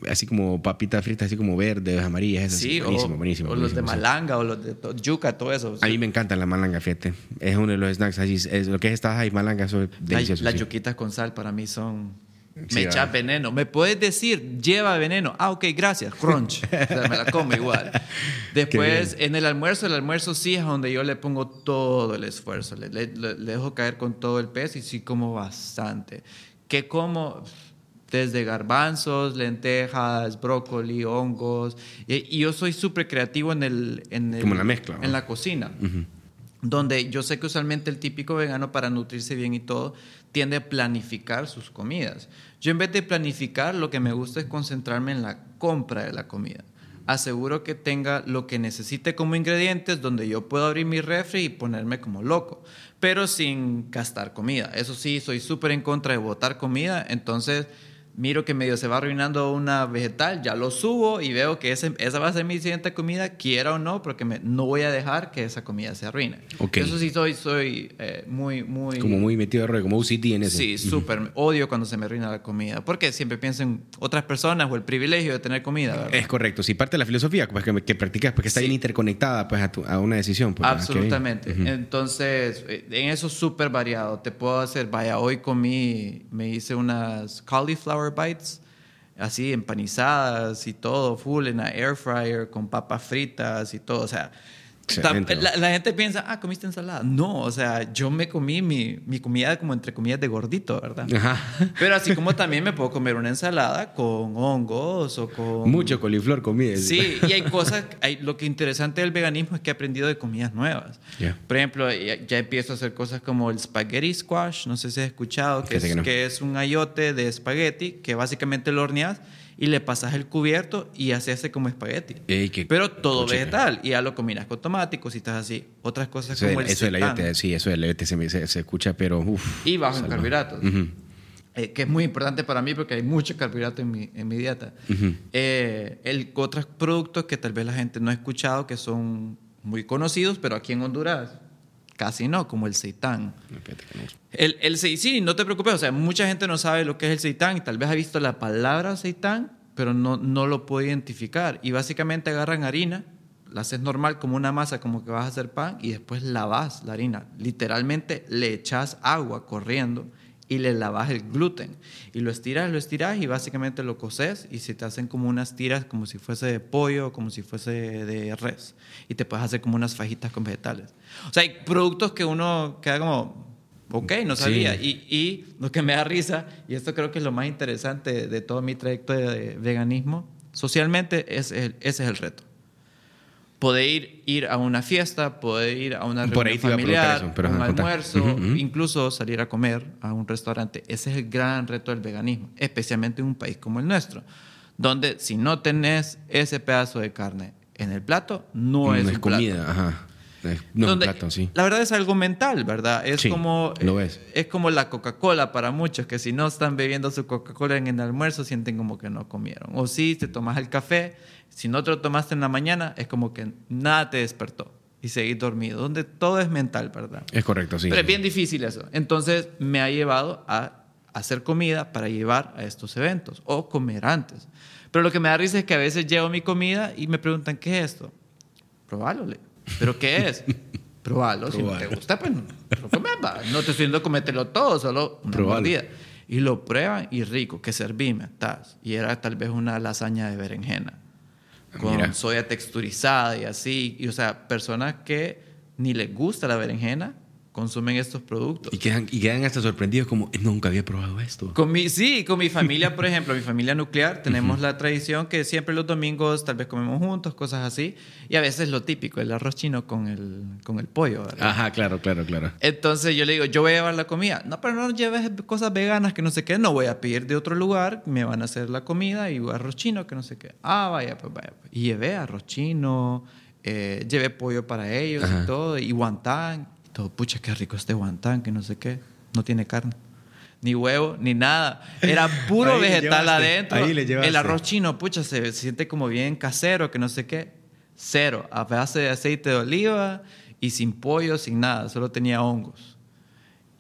así como papitas fritas, así como verdes, amarillas. esas, Sí, buenísimo, o, buenísimo. o los de sí. malanga o los de to- yuca, todo eso. A mí me encanta la malanga, fíjate. Es uno de los snacks así. Es, lo que es esta y malanga, delicioso. las yuquitas con sal para mí son... Sí, me echas veneno. ¿Me puedes decir, lleva veneno? Ah, ok, gracias. Crunch. o sea, me la como igual. Después, en el almuerzo, el almuerzo sí es donde yo le pongo todo el esfuerzo. Le, le- le- le dejo caer con todo el peso y sí como bastante. ¿Qué como? Desde garbanzos, lentejas, brócoli, hongos. Y, y yo soy súper creativo en el, en el- Como la mezcla, ¿no? En la cocina donde yo sé que usualmente el típico vegano para nutrirse bien y todo tiende a planificar sus comidas. Yo en vez de planificar, lo que me gusta es concentrarme en la compra de la comida. Aseguro que tenga lo que necesite como ingredientes donde yo puedo abrir mi refri y ponerme como loco, pero sin gastar comida. Eso sí, soy súper en contra de botar comida, entonces miro que medio se va arruinando una vegetal, ya lo subo y veo que ese- esa va a ser mi siguiente comida, quiera o no, porque me- no voy a dejar que esa comida se arruine. Ok. Eso sí soy, soy eh, muy, muy... Como muy metido de como UCD en ese. Sí, súper. Odio cuando se me arruina la comida, porque siempre pienso en otras personas o el privilegio de tener comida, ¿verdad? Es correcto. Si parte de la filosofía pues, que, que practicas, porque está Sí. bien interconectada pues, a, tu- a una decisión. Pues. Absolutamente. Entonces, eh, en eso súper variado. Te puedo hacer, vaya, hoy comí, me hice unas cauliflower bites, así empanizadas y todo, full en la air fryer, con papas fritas y todo. O sea, Excelente, la, la gente piensa, ah, comiste ensalada. No, o sea, yo me comí mi, mi comida como entre comillas de gordito, ¿verdad? Ajá. Pero así como también me puedo comer una ensalada con hongos o con... Mucho coliflor comida. Sí, y hay cosas, hay, lo que interesante del veganismo es que he aprendido de comidas nuevas. Ya. Por ejemplo, ya, ya empiezo a hacer cosas como el spaghetti squash, no sé si has escuchado, que, es, que no. que es un ayote de espagueti que básicamente lo horneas y le pasas el cubierto y se hace como espagueti. Ey, qué Pero todo vegetal y ya lo combinas con tomate y cositas así. Otras cosas Eso, como del- el eso del sí, eso del ayote se, se, se escucha, pero uff. y bajo en carbohidratos. Ujú. Eh, que es muy importante para mí porque hay mucho carbohidrato en mi, en mi dieta. Eh, el, otros productos que tal vez la gente no ha escuchado que son muy conocidos, pero aquí en Honduras casi no, como el seitán. El, el sí, no te preocupes, o sea, mucha gente no sabe lo que es el seitán y tal vez ha visto la palabra seitán, pero no, no lo puede identificar. Y básicamente agarran harina, la haces normal como una masa, como que vas a hacer pan, y después lavas la harina. Literalmente le echas agua corriendo y le lavas el gluten. Y lo estiras, lo estiras y básicamente lo coces y se te hacen como unas tiras como si fuese de pollo, como si fuese de res. Y te puedes hacer como unas fajitas con vegetales. O sea, hay productos que uno queda como, ok, no Sí. sabía. Y, y lo que me da risa, y esto creo que es lo más interesante de todo mi trayecto de veganismo, socialmente es el- ese es el reto. Poder ir, ir a una fiesta, poder ir a una reunión familiar, eso, pero un almuerzo, incluso salir a comer a un restaurante. Ese es el gran reto del veganismo, especialmente en un país como el nuestro, donde si no tenés ese pedazo de carne en el plato, no, No es, es un plato. comida, ajá. Es- No un Donde- plato, sí. La verdad es algo mental, ¿verdad? Es Sí, como lo es. es como la Coca-Cola para muchos que si no están bebiendo su Coca-Cola en el almuerzo sienten como que no comieron. O si te tomas el café, si no te lo tomaste en la mañana es como que nada te despertó y seguís dormido, donde todo es mental, ¿verdad? Es correcto, sí. Pero es bien difícil eso. Entonces me ha llevado a hacer comida para llevar a estos eventos o comer antes. Pero lo que me da risa es que a veces llevo mi comida y me preguntan, ¿qué es esto? Probalo, le. ¿Pero qué es? Probalo. Si no te gusta, pues no. No te estoy diciendo comételo todo, solo una Probalo. mordida. Y lo prueban y rico, que servime, tas. Y era tal vez una lasaña de berenjena. Con Mira. soya texturizada y así. Y, o sea, personas que ni les gusta la berenjena consumen estos productos. Y quedan, y quedan hasta sorprendidos como, "Eh, nunca había probado esto. Con mi, sí, con mi familia, por ejemplo, mi familia nuclear, tenemos la tradición que siempre los domingos tal vez comemos juntos, cosas así. Y a veces lo típico, el arroz chino con el, con el pollo. ¿verdad? Ajá, claro, claro, claro. Entonces yo le digo, yo voy a llevar la comida. No, pero no lleves cosas veganas que no sé qué. No voy a pedir de otro lugar. Me van a hacer la comida y arroz chino que no sé qué. Ah, vaya, pues vaya. pues. Y llevé arroz chino, eh, llevé pollo para ellos Ajá. y todo. Y guantán. Todo, pucha, qué rico este guantán que no sé qué. No tiene carne. Ni huevo, ni nada. Era puro vegetal llevaste, adentro. ahí le llevaste. El arroz chino, pucha, se, se siente como bien casero, que no sé qué. Cero. A base de aceite de oliva y sin pollo, sin nada. Solo tenía hongos.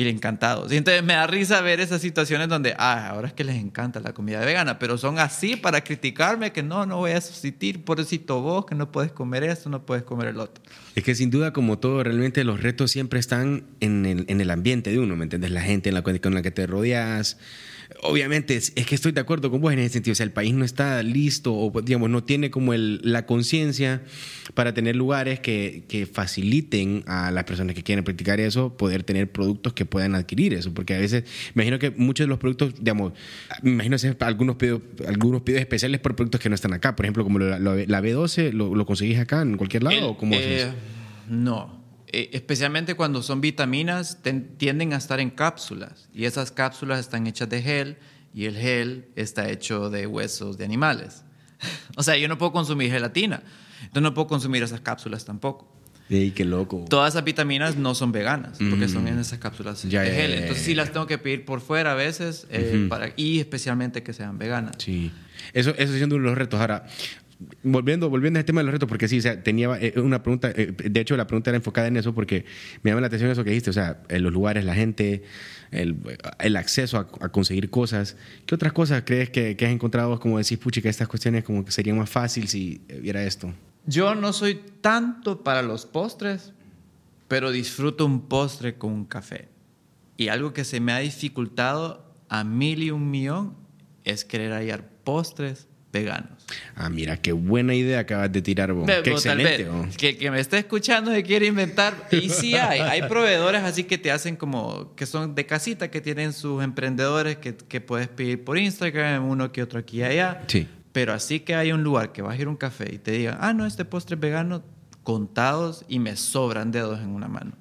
Y encantados. Y entonces me da risa ver esas situaciones donde, ah, ahora es que les encanta la comida vegana, pero son así para criticarme que no, no voy a sustituir, pobrecito vos, que no puedes comer esto, no puedes comer el otro. Es que sin duda, como todo, realmente los retos siempre están en el, en el ambiente de uno, ¿me entiendes? La gente en la, con la que te rodeas. Obviamente, es, es que estoy de acuerdo con vos en ese sentido. O sea, el país no está listo o, digamos, no tiene como el, la conciencia para tener lugares que, que faciliten a las personas que quieren practicar eso poder tener productos que puedan adquirir eso. Porque a veces, me imagino que muchos de los productos, digamos, me imagino hacer algunos pedidos, algunos pedidos especiales por productos que no están acá. Por ejemplo, como la, la- la B12, ¿lo, lo conseguís acá en cualquier lado El- o cómo eh? No. Eh, especialmente cuando son vitaminas, ten- tienden a estar en cápsulas. Y esas cápsulas están hechas de gel y el gel está hecho de huesos de animales. o sea, yo no puedo consumir gelatina. Entonces no puedo consumir esas cápsulas tampoco. Ey, qué loco. Todas esas vitaminas no son veganas porque Mm. son en esas cápsulas Ya, de gel. ya, ya, Entonces sí las tengo que pedir por fuera a veces eh, Ujú. para, y especialmente que sean veganas. Sí. Eso, eso siendo uno de los retos. Ahora, volviendo, volviendo al tema de los retos, porque sí, o sea, tenía eh, una pregunta, eh, de hecho la pregunta era enfocada en eso porque me llama la atención eso que dijiste, o sea, en los lugares, la gente, el, el acceso a, a conseguir cosas. ¿Qué otras cosas crees que, que has encontrado como decís, puchi, que estas cuestiones como que serían más fácil si hubiera esto? Yo no soy tanto para los postres, pero disfruto un postre con un café. Y algo que se me ha dificultado a mil y un millón es querer hallar postres veganos. Ah, mira, qué buena idea acabas de tirar vos. Qué tal excelente. vez, que que me esté escuchando se quiere inventar. Y sí hay. Hay proveedores así que te hacen como... Que son de casita, que tienen sus emprendedores que, que puedes pedir por Instagram, uno que otro aquí y allá. Sí. Pero así que hay un lugar que vas a ir a un café y te digan, ah, no, este postre es vegano, contados y me sobran dedos en una mano.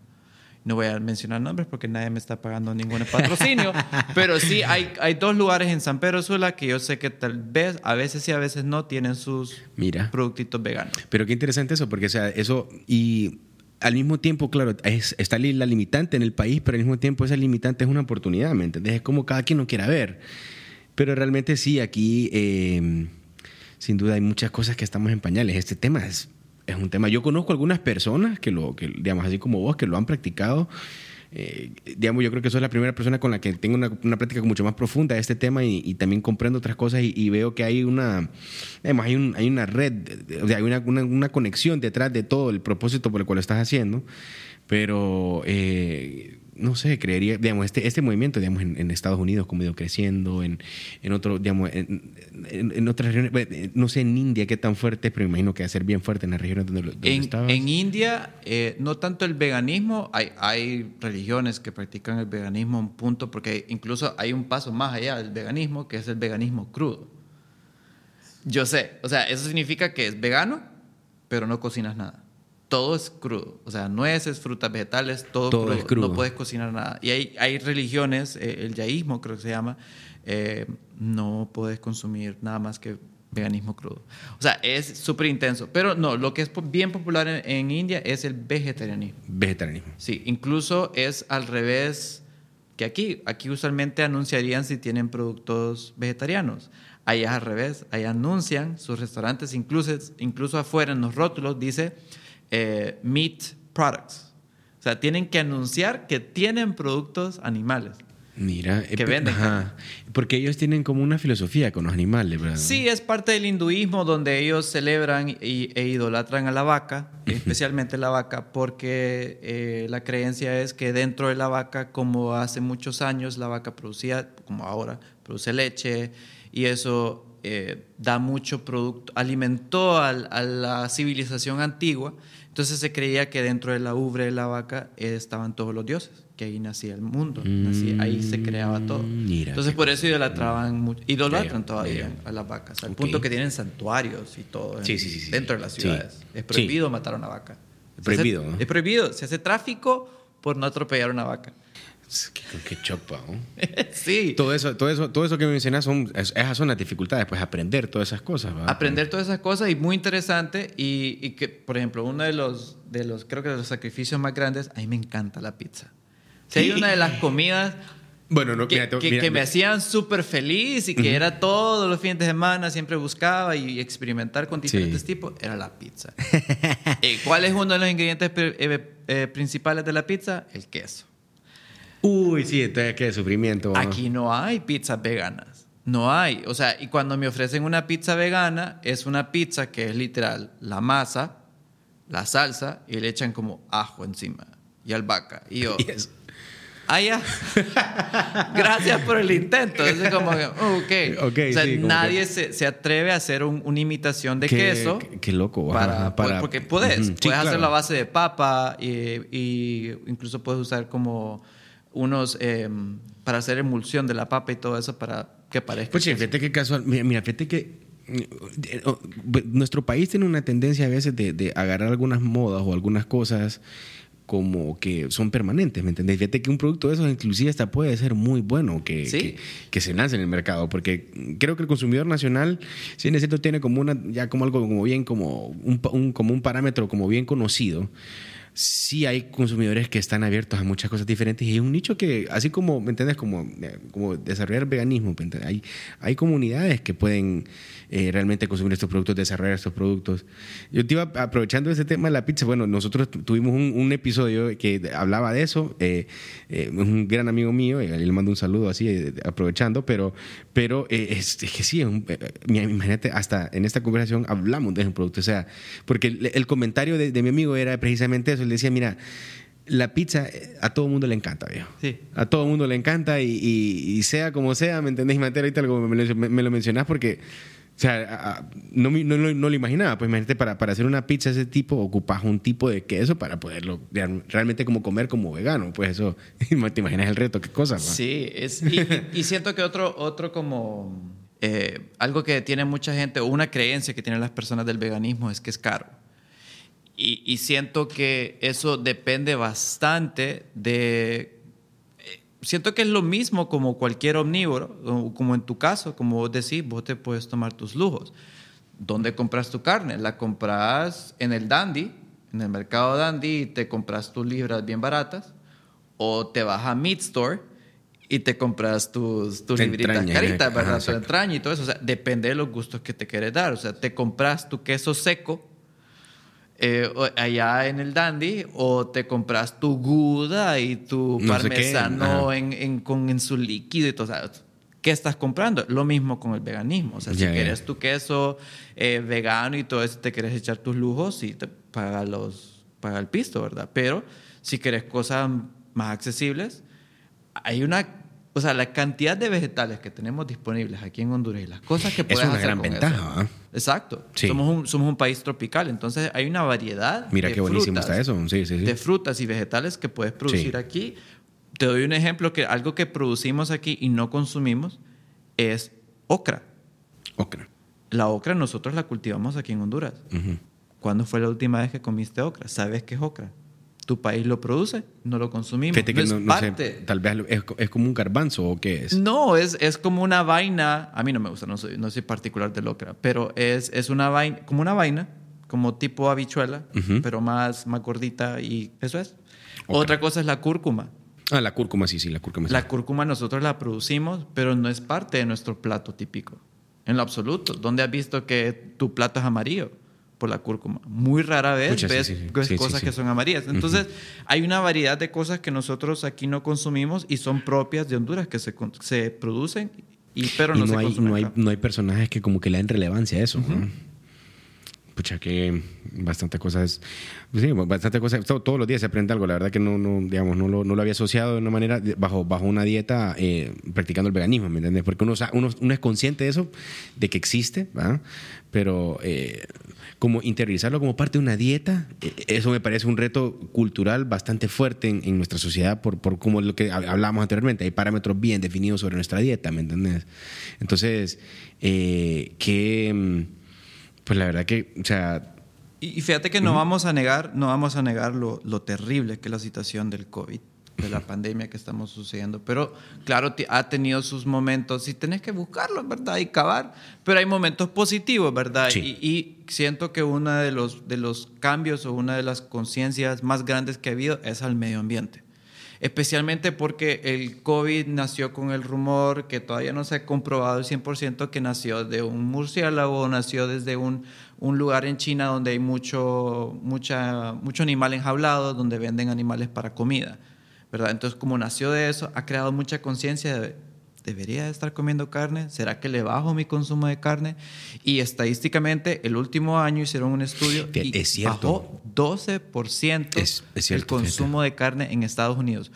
No voy a mencionar nombres porque nadie me está pagando ningún patrocinio, pero sí hay, hay dos lugares en San Pedro Sula que yo sé que tal vez, a veces sí, a veces no, tienen sus Mira. productitos veganos. Pero qué interesante eso, porque o sea, eso y al mismo tiempo, claro, es, está la limitante en el país, pero al mismo tiempo esa limitante es una oportunidad, ¿me entiendes? Es como cada quien lo quiera ver. Pero realmente sí, aquí eh, sin duda hay muchas cosas que estamos en pañales. Este tema es, es un tema. Yo conozco algunas personas que lo, que, digamos, así como vos, que lo han practicado. Eh, digamos, yo creo que sos la primera persona con la que tengo una, una práctica mucho más profunda de este tema y, y también comprendo otras cosas y, y veo que hay una, además hay, un- hay una red, o sea, hay una, una, una conexión detrás de todo el propósito por el cual lo estás haciendo, pero eh, no sé, creería, digamos, este, este movimiento, digamos, en, en Estados Unidos, como ha ido creciendo, en, en otro, digamos, en, en- en otras regiones, eh, no sé en India qué tan fuerte, es, pero me imagino que va a ser bien fuerte en las regiones donde, donde En, estabas. en India, eh, no tanto el veganismo, hay, hay religiones que practican el veganismo a un punto, porque incluso hay un paso más allá del veganismo, que es el veganismo crudo. Yo sé, o sea, eso significa que es vegano, pero no cocinas nada. Todo es crudo, o sea, nueces, frutas, vegetales, todo, Todo crudo. es crudo. No puedes cocinar nada. Y hay, hay religiones, eh, el yaísmo creo que se llama, eh, no puedes consumir nada más que veganismo crudo. O sea, es súper intenso. Pero no, lo que es bien popular en, en India es el vegetarianismo. Vegetarianismo. Sí, incluso es al revés que aquí. Aquí usualmente anunciarían si tienen productos vegetarianos. Allá es al revés. Allá anuncian sus restaurantes, incluso, incluso afuera en los rótulos dice eh, meat products. O sea, tienen que anunciar que tienen productos animales. Mira, que eh, venden ajá. Porque ellos tienen como una filosofía con los animales, ¿verdad? Sí, es parte del hinduismo donde ellos celebran y, e idolatran a la vaca, especialmente la vaca, porque eh, la creencia es que dentro de la vaca, como hace muchos años la vaca producía, como ahora, produce leche y eso eh, da mucho producto, alimentó al- a la civilización antigua, entonces se creía que dentro de la ubre de la vaca estaban todos los dioses, que ahí nacía el mundo, nacía- ahí se creaba todo. Mm, mira, entonces por eso idolatraban, mucho- idolatran todavía a las vacas, al Ok. punto que tienen santuarios y todo en- Sí, sí, sí, sí. dentro de las Sí. ciudades. Es prohibido matar a una vaca. Es Se hace- prohibido, ¿no? Es prohibido. Se hace tráfico por no atropellar a una vaca. Qué, qué chopa, ¿no? sí. Todo eso, todo eso, todo eso que mencionas son, es- esas son las dificultades, pues aprender todas esas cosas, ¿verdad? aprender todas esas cosas y muy interesante y, y que, por ejemplo, uno de los, de los, creo que de los sacrificios más grandes, a mí me encanta la pizza. Si hay una de las comidas Bueno, no, que, mira, que- mira, que me hacían súper feliz y que era todos los fines de semana, siempre buscaba y experimentar con diferentes Sí. tipos, era la pizza. ¿Y ¿Cuál es uno de los ingredientes eh, eh, principales de la pizza? El queso. Uy, sí, entonces qué sufrimiento. Aquí no hay pizzas veganas. No hay. O sea, y cuando me ofrecen una pizza vegana, es una pizza que es literal la masa, la salsa y le echan como ajo encima y albahaca. Y yo, Y es- ah, ya. Gracias por el intento. Es como que, oh, ok. Ok, o sea, sí, nadie que- se, se atreve a hacer un- una imitación de Qué- queso. qué- qué loco, Para, ajá, para- porque puedes. Sí, puedes hacerlo claro. a base de papa y, y incluso puedes usar como unos eh, para hacer emulsión de la papa y todo eso para que parezca. Pues fíjate que casual. Mira, mira, fíjate que eh, oh, nuestro país tiene una tendencia a veces de, de agarrar algunas modas o algunas cosas como que son permanentes, ¿me entendés? Fíjate que un producto de esos inclusive hasta puede ser muy bueno que, Sí. que, que se lance en el mercado, porque creo que el consumidor nacional, si en cierto tiene como una, ya como algo como bien, como un, un- como un parámetro como bien conocido, sí hay consumidores que están abiertos a muchas cosas diferentes y es un nicho que, así como, ¿me entiendes? Como, eh, como desarrollar veganismo. Hay, hay comunidades que pueden eh, realmente consumir estos productos, desarrollar estos productos. Yo te iba aprovechando ese tema de la pizza, bueno, nosotros tu- tuvimos un, un episodio que hablaba de eso, eh, un gran amigo mío, le mando un saludo así, aprovechando, pero, pero es, que sí, un- imagínate, hasta en esta conversación hablamos de ese producto, o sea, porque el, el comentario de, de mi amigo era precisamente eso, él decía, mira, la pizza eh, a todo mundo le encanta, viejo. Sí. A todo mundo le encanta y, y- y sea como sea, ¿me entendés? Imagínate ahorita como me, lo- me- lo mencionás porque, o sea, a- no, no, no- no lo imaginaba. Pues imagínate, para, para hacer una pizza de ese tipo, ocupas un tipo de queso para poderlo real- realmente como comer como vegano. Pues eso, te imaginas el reto, qué cosa. Sí, es, y, y- y siento que otro, otro como eh, algo que tiene mucha gente, o una creencia que tienen las personas del veganismo es que es caro. Y, y siento que eso depende bastante de... eh, Siento que es lo mismo como cualquier omnívoro, como en tu caso, como vos decís, vos te puedes tomar tus lujos. ¿Dónde compras tu carne? La compras en el Dandy, en el mercado Dandy, y te compras tus libras bien baratas, o te vas a Meat Store y te compras tus, tus Tu libritas entraña, caritas, ajá, ¿verdad? Tu exacto. entraña y todo eso. O sea, depende de los gustos que te quieres dar. O sea, te compras tu queso seco eh, allá en el Dandy o te compras tu Gouda y tu No parmesano en, en- con, en su líquido y todo. O sea, ¿qué estás comprando? Lo mismo con el veganismo. O sea, si quieres tu queso eh, vegano y todo eso, te quieres echar tus lujos, sí te paga, los, paga el pisto, ¿verdad? Pero si quieres cosas más accesibles, hay una... O sea, la cantidad de vegetales que tenemos disponibles aquí en Honduras y las cosas que Es puedes una hacer gran con ventaja, eso. Exacto. Sí. Somos, un, somos un país tropical, entonces hay una variedad Mira de qué buenísimo frutas, está eso. Sí, sí, sí. de frutas y vegetales que puedes producir aquí. Te doy un ejemplo que algo que producimos aquí y no consumimos es ocra. Ocra. La ocra nosotros la cultivamos aquí en Honduras. ¿Cuándo fue la última vez que comiste ocra? ¿Sabes qué es ocra? ¿Tu país lo produce? No lo consumimos. Fíjate que no no, es no sé, tal vez es, es como un garbanzo o qué es. No, es, es como una vaina. A mí no me gusta, no soy, no soy particular del ocra, pero es, es una vaina, como una vaina, como tipo habichuela, pero más, más gordita y eso es. Otra cosa es la cúrcuma. Ah, la cúrcuma, sí, sí, la cúrcuma. sí. La cúrcuma nosotros la producimos, pero no es parte de nuestro plato típico. En lo absoluto. ¿Dónde has visto que tu plato es amarillo? Por la cúrcuma. Muy rara vez Pucha, ves sí, sí. ves Sí, sí, cosas que son amarillas. Entonces, hay una variedad de cosas que nosotros aquí no consumimos y son propias de Honduras que se, se producen, y, pero Y no, no, se hay, consumen no, hay, no hay personajes que como que le den relevancia a eso. ¿no? Pucha, que bastante cosas. Sí, bastante cosas. to- Todos los días se aprende algo. La verdad que no, no, digamos, no, lo, no lo había asociado de una manera, bajo, bajo una dieta, eh, practicando el veganismo, ¿me entiendes? Porque uno, uno, uno es consciente de eso, de que existe, ¿verdad? Pero eh, como interiorizarlo como parte de una dieta, eh, eso me parece un reto cultural bastante fuerte en, en nuestra sociedad, por, por como lo que hab- hablamos anteriormente. Hay parámetros bien definidos sobre nuestra dieta, ¿me entiendes? Entonces, eh, que. mm, Pues la verdad que, o sea, Y y fíjate que no vamos a negar, no vamos a negar lo, lo terrible que es la situación del COVID, de la pandemia que estamos sucediendo. Pero claro, ha tenido sus momentos y tenés que buscarlos, ¿verdad? Y cavar. Pero hay momentos positivos, ¿verdad? Sí. Y, y siento que uno de los, de los cambios o una de las conciencias más grandes que ha habido es al medio ambiente. Especialmente porque el COVID nació con el rumor que todavía no se ha comprobado el 100% que nació de un murciélago, nació desde un, un lugar en China donde hay mucho, mucha, mucho animal enjaulado, donde venden animales para comida. ¿Verdad? Entonces, como nació de eso, ha creado mucha conciencia de, ¿debería estar comiendo carne? ¿Será que le bajo mi consumo de carne? Y estadísticamente, el último año hicieron un estudio y es cierto. bajó 12% Es- es cierto, el consumo de carne en Estados Unidos.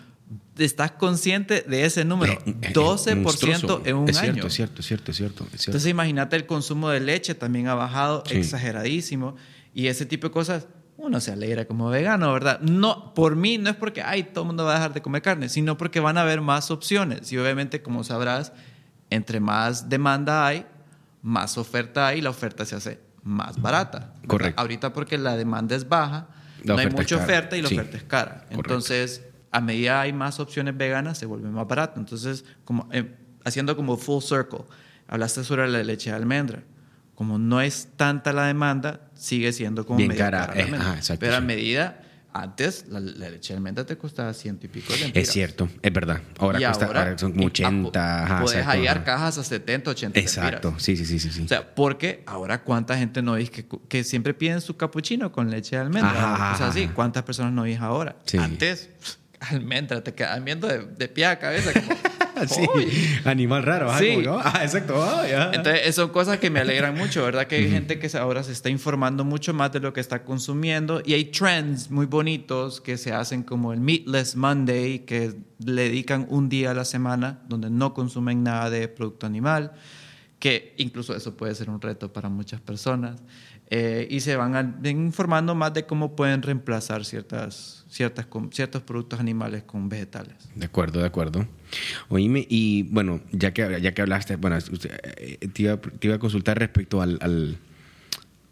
¿Estás consciente de ese número? eh, eh, 12% monstruoso. en un es año. Es cierto, es cierto, es cierto. es cierto. Entonces imagínate el consumo de leche también ha bajado Sí. exageradísimo y ese tipo de cosas uno se alegra como vegano, ¿verdad? No, por mí no es porque, ay, todo el mundo va a dejar de comer carne, sino porque van a haber más opciones y obviamente, como sabrás, entre más demanda hay, más oferta hay y la oferta se hace más barata. ¿verdad? Correcto. Ahorita porque la demanda es baja, La no hay mucha oferta y la Sí. oferta es cara. Correcto. Entonces, a medida hay más opciones veganas, se vuelve más barato. Entonces, como, eh, haciendo como full circle, hablaste sobre la leche de almendra. Como no es tanta la demanda, sigue siendo como Bien cara, la eh, exacto, Pero a sí. medida, antes la, la leche de almendra te costaba ciento y pico de Es lempiras. cierto, es verdad. Ahora, Y cuesta, ahora son como y- 80. ajá, Puedes exacto, hallar cajas a 70, 80 Exacto, lempiras. sí, sí, sí, sí. sí. O sea, porque ahora cuánta gente no veis que, que siempre piden su capuchino con leche de almendra. Ajá, o sea, sí. ¿cuántas personas no veis ahora? Sí. Antes, almendra, te quedan viendo de, de pie a cabeza. Como, Sí, animal raro, Sí. como oh, ah, exacto. ah, ya. Entonces, son cosas que me alegran mucho, ¿verdad? Que hay gente que ahora se está informando mucho más de lo que está consumiendo y hay trends muy bonitos que se hacen como el Meatless Monday, que le dedican un día a la semana donde no consumen nada de producto animal, que incluso eso puede ser un reto para muchas personas. Eh, y se van informando más de cómo pueden reemplazar ciertas, ciertas, com- ciertos productos animales con vegetales. De acuerdo, de acuerdo. Oíme, y bueno, ya que, ya que hablaste, bueno, usted, eh, te, iba, te iba a consultar respecto al, al-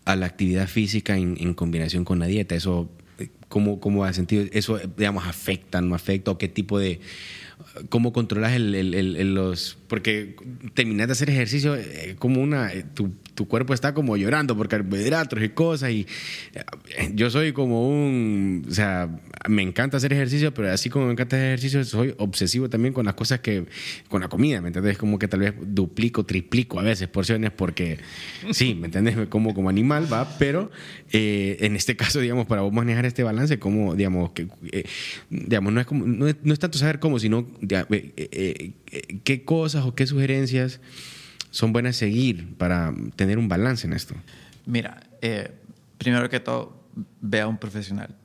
a la actividad física en, en combinación con la dieta. Eso, eh, ¿cómo, cómo has sentido? ¿Eso, eh, digamos, afecta, no afecta? ¿O qué tipo de... ¿Cómo controlas el, el- el- los...? Porque terminas de hacer ejercicio como una... tu, tu cuerpo está como llorando por carbohidratos y cosas y eh, yo soy como un... O sea, me encanta hacer ejercicio, pero así como me encanta hacer ejercicio, soy obsesivo también con las cosas que... Con la comida, ¿me entiendes? Como que tal vez duplico, triplico a veces porciones porque... Sí, ¿me entiendes? Me como como animal, ¿va? Pero eh, en este caso, digamos, para vos manejar este balance, como, digamos, que... eh, digamos, no es, como, no, es, no es tanto saber cómo, sino eh, qué cosas o qué sugerencias son buenas seguir para tener un balance en esto. Mira, eh, primero que todo, ve a un profesional.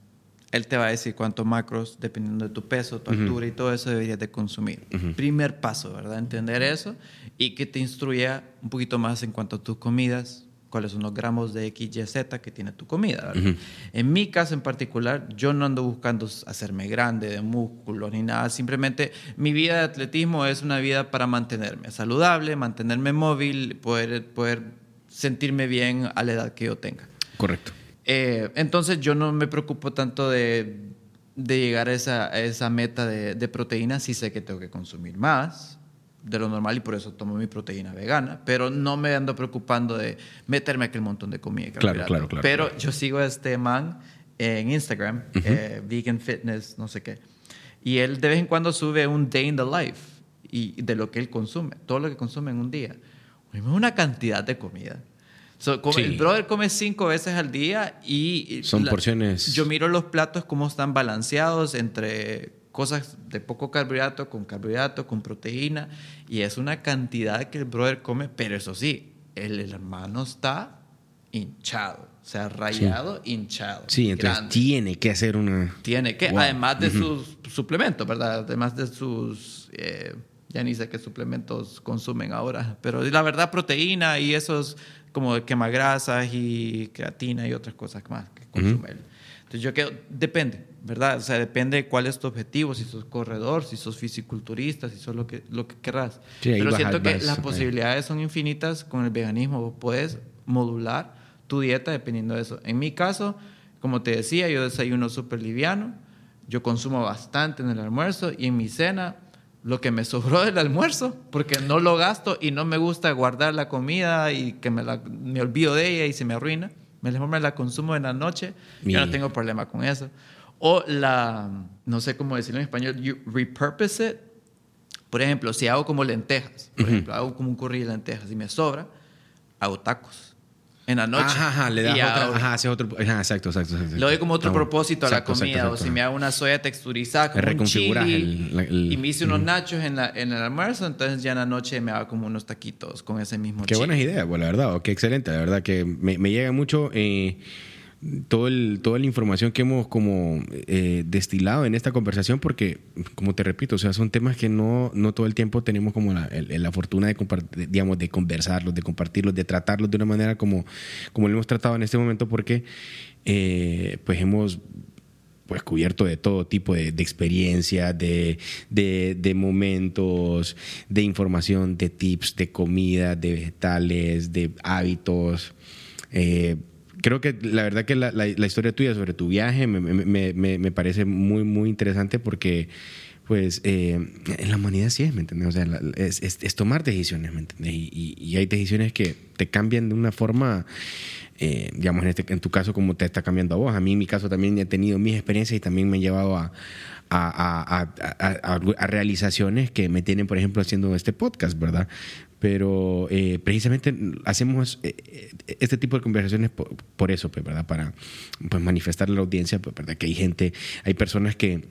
Él te va a decir cuántos macros, dependiendo de tu peso, tu altura y todo eso, deberías de consumir. Primer paso, ¿verdad? Entender eso y que te instruya un poquito más en cuanto a tus comidas, cuáles son los gramos de X, Y, Z que tiene tu comida. ¿verdad? En mi caso en particular, yo no ando buscando hacerme grande de músculos ni nada. Simplemente mi vida de atletismo es una vida para mantenerme saludable, mantenerme móvil, poder, poder sentirme bien a la edad que yo tenga. Correcto. Eh, entonces yo no me preocupo tanto de, de llegar a esa, a esa meta de, de proteína. Sí sé que tengo que consumir más de lo normal y por eso tomo mi proteína vegana, pero no me ando preocupando de meterme aquel montón de comida. Claro, claro, claro, Pero claro. yo sigo a este man en Instagram, eh, Vegan Fitness, no sé qué, y él de vez en cuando sube un day in the life y de lo que él consume, todo lo que consume en un día. Una cantidad de comida. So, come- Sí. El brother come cinco veces al día y... Son porciones- Yo miro los platos cómo están balanceados entre cosas de poco carbohidrato, con carbohidrato, con proteína, y es una cantidad que el brother come, pero eso sí, el hermano está hinchado, o sea, rayado, hinchado. Sí, entonces grande. tiene que hacer una... Tiene que, Wow. además de sus suplementos, ¿verdad? Además de sus, eh, ya ni sé qué suplementos consumen ahora, pero la verdad proteína y esos como quemagrasas y creatina y otras cosas más que consume él. Entonces yo creo, depende, ¿verdad? O sea, depende de cuál es tu objetivo, si sos corredor, si sos fisiculturista, si sos lo que, lo que querrás. Sí, pero siento que las posibilidades son infinitas con el veganismo. Vos puedes modular tu dieta dependiendo de eso. En mi caso, como te decía, yo desayuno súper liviano, yo consumo bastante en el almuerzo y en mi cena lo que me sobró del almuerzo, porque no lo gasto y no me gusta guardar la comida y que me, la- me olvido de ella y se me arruina. Me mejor me la consumo en la noche, yo no Mi- tengo problema con eso. O la, no sé cómo decirlo en español, you repurpose it. Por ejemplo, si hago como lentejas, por ejemplo, hago como un curry de lentejas y me sobra, hago tacos en la noche. Ajá, ajá, le das Y otra... Ajá, otro... Ajá, exacto, exacto, exacto. le doy como otro bueno. propósito a la comida. exacto, O si me hago una soya texturizada como un Reconfiguras chili el- la- el- y me hice unos nachos en, la, en el almuerzo, entonces ya en la noche me hago como unos taquitos con ese mismo Qué chili. buenas ideas, pues, la verdad. oh, Qué excelente. La verdad que me, me llega mucho eh, todo el, toda la información que hemos como eh, destilado en esta conversación porque, como te repito, o sea, son temas que no, no todo el tiempo tenemos como la, la fortuna de, de, conversarlos, de compartirlos, de tratarlos de una manera como, como lo hemos tratado en este momento porque eh, pues hemos pues cubierto de todo tipo de, experiencias, de, de, de momentos, de información, de tips, de comida, de vegetales, de hábitos. Eh, creo que la verdad que la, la- historia tuya sobre tu viaje me, me- me- me- parece muy, muy interesante porque pues eh, la humanidad sí es, ¿me entiendes? O sea, la- es, tomar decisiones, ¿me entiendes? Y, y- hay decisiones que te cambian de una forma, eh, digamos, en, este, en tu caso, como te está cambiando a vos. A mí, en mi caso, también he tenido mis experiencias y también me han llevado a- a realizaciones que me tienen, por ejemplo, haciendo este podcast, ¿verdad? Pero eh, precisamente hacemos eh, eh, este tipo de conversaciones por, por eso, pues, ¿verdad? Para pues, manifestarle a la audiencia, pues, ¿verdad? Que hay gente, hay personas que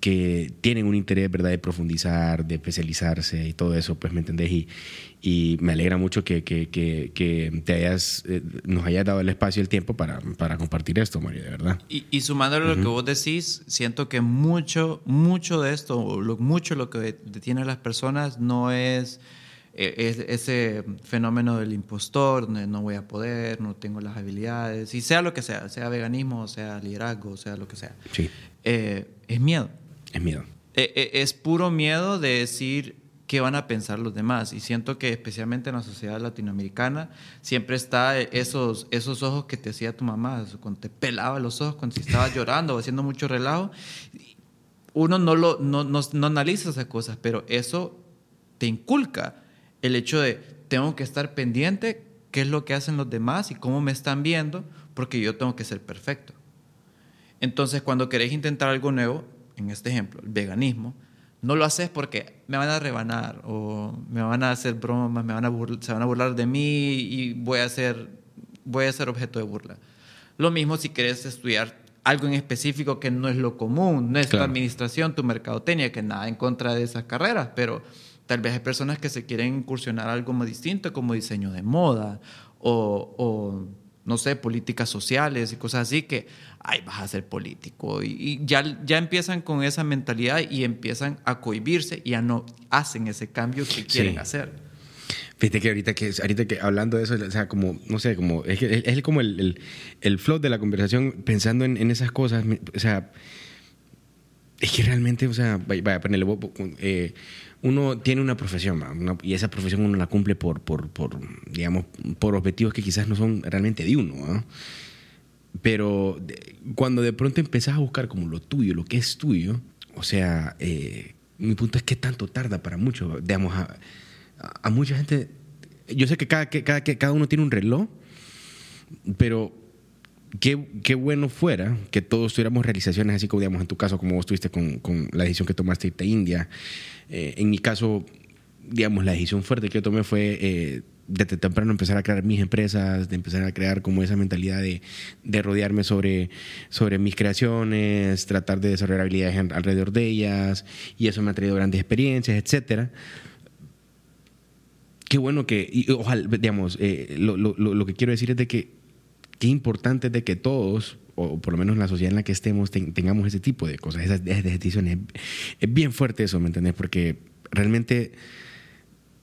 que tienen un interés, ¿verdad?, de profundizar, de especializarse y todo eso, pues, ¿me entendés? Y, y me alegra mucho que, que, que, que te hayas, eh, nos hayas dado el espacio y el tiempo para, para compartir esto, María, de verdad. Y, y sumándole lo que vos decís, siento que mucho, mucho de esto, lo, mucho lo que detiene a las personas no es, eh, es ese fenómeno del impostor, no voy a poder, no tengo las habilidades, y sea lo que sea, sea veganismo, sea liderazgo, sea lo que sea. Sí, Eh, es miedo. es miedo. Eh, es puro miedo de decir qué van a pensar los demás. Y siento que especialmente en la sociedad latinoamericana siempre está esos, esos ojos que te hacía tu mamá, cuando te pelaba los ojos, cuando si estabas llorando o haciendo mucho relajo. Uno no, lo, no, no, no analiza esas cosas, pero eso te inculca el hecho de tengo que estar pendiente qué es lo que hacen los demás y cómo me están viendo, porque yo tengo que ser perfecto. Entonces, cuando querés intentar algo nuevo, en este ejemplo, el veganismo, no lo haces porque me van a rebanar o me van a hacer bromas, me van a se van a burlar de mí y voy a ser, voy a ser objeto de burla. Lo mismo si querés estudiar algo en específico que no es lo común, no es tu Claro. administración, tu mercadotecnia, que nada en contra de esas carreras, pero tal vez hay personas que se quieren incursionar algo más distinto como diseño de moda o, o, no sé, políticas sociales y cosas así que, ay, vas a ser político. Y, y ya, ya empiezan con esa mentalidad y empiezan a cohibirse y ya no hacen ese cambio que quieren Sí. hacer. Fíjate que ahorita que, ahorita que hablando de eso, o sea, como, no sé, como, es, que- es, como el, el, el flow de la conversación, pensando en, en esas cosas, o sea, es que realmente, o sea, vaya, vaya ponerle, eh, uno tiene una profesión, y esa profesión uno la cumple por, por, por, digamos, por objetivos que quizás no son realmente de uno. Pero de- cuando de pronto empezás a buscar como lo tuyo, lo que es tuyo, o sea, eh, mi punto es que tanto tarda para mucho, digamos, a, a- mucha gente, yo sé que cada, que cada, que cada uno tiene un reloj, pero qué, qué bueno fuera que todos tuviéramos realizaciones así como, digamos, en tu caso, como vos tuviste con, con la decisión que tomaste irte a India. Eh, en mi caso, digamos, la decisión fuerte que yo tomé fue eh, desde temprano empezar a crear mis empresas, de empezar a crear como esa mentalidad de, de rodearme sobre, sobre mis creaciones, tratar de desarrollar habilidades alrededor de ellas, y eso me ha traído grandes experiencias, etcétera. Qué bueno que, y digamos, eh, lo, lo, lo, que quiero decir es de que qué importante es de que todos, o por lo menos la sociedad en la que estemos, tengamos ese tipo de cosas, esas, decisiones. Es bien fuerte eso, ¿me entendés? Porque realmente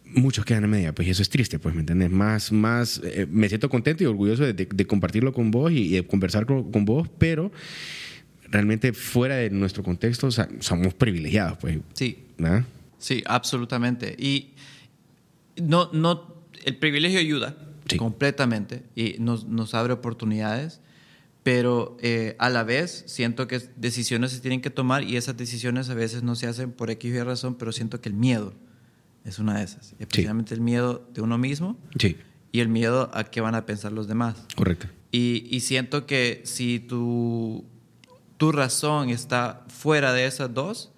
muchos quedan a media, pues y eso es triste, pues, ¿me entiendes? Más, más, eh, me siento contento y orgulloso de, de, compartirlo con vos y, de conversar con, con, vos, pero realmente fuera de nuestro contexto o sea, somos privilegiados, pues. Sí. ¿verdad? Sí, absolutamente. Y no, no, el privilegio ayuda completamente y nos, nos, abre oportunidades, pero eh, a la vez siento que decisiones se tienen que tomar y esas decisiones a veces no se hacen por X y razón, pero siento que el miedo es una de esas. Especialmente el miedo de uno mismo y el miedo a qué van a pensar los demás. Correcto. Y, y siento que si tu, tu razón está fuera de esas dos,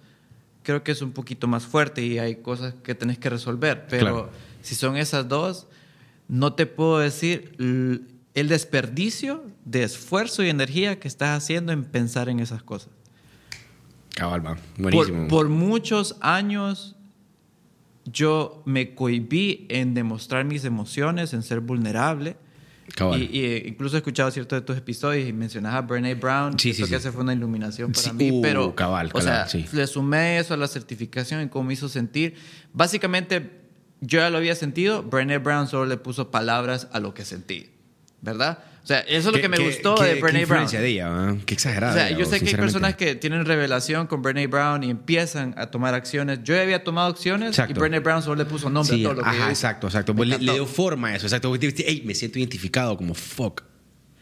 creo que es un poquito más fuerte y hay cosas que tenés que resolver. Pero si son esas dos, no te puedo decir el desperdicio de esfuerzo y energía que estás haciendo en pensar en esas cosas. Cabal, Buenísimo. por muchos años yo me cohibí en demostrar mis emociones, en ser vulnerable. Y, eh, incluso he escuchado ciertos de tus episodios y mencionas a Brené Brown. Sí, sí, que ese fue una iluminación para mí. Uh, pero, cabal, o sea, le sumé eso a la certificación y cómo me hizo sentir. Básicamente, yo ya lo había sentido. Brené Brown solo le puso palabras a lo que sentí. ¿Verdad? O sea, eso es lo que me gustó de Brené Brown. de ella, Qué exagerado. O sea, yo sé que hay personas que tienen revelación con Brené Brown y empiezan a tomar acciones. Yo ya había tomado acciones y Brené Brown solo le puso nombre a todo lo que Ajá, exacto, exacto. Le, le, dio forma a eso. Exacto. Hey, me siento identificado como fuck.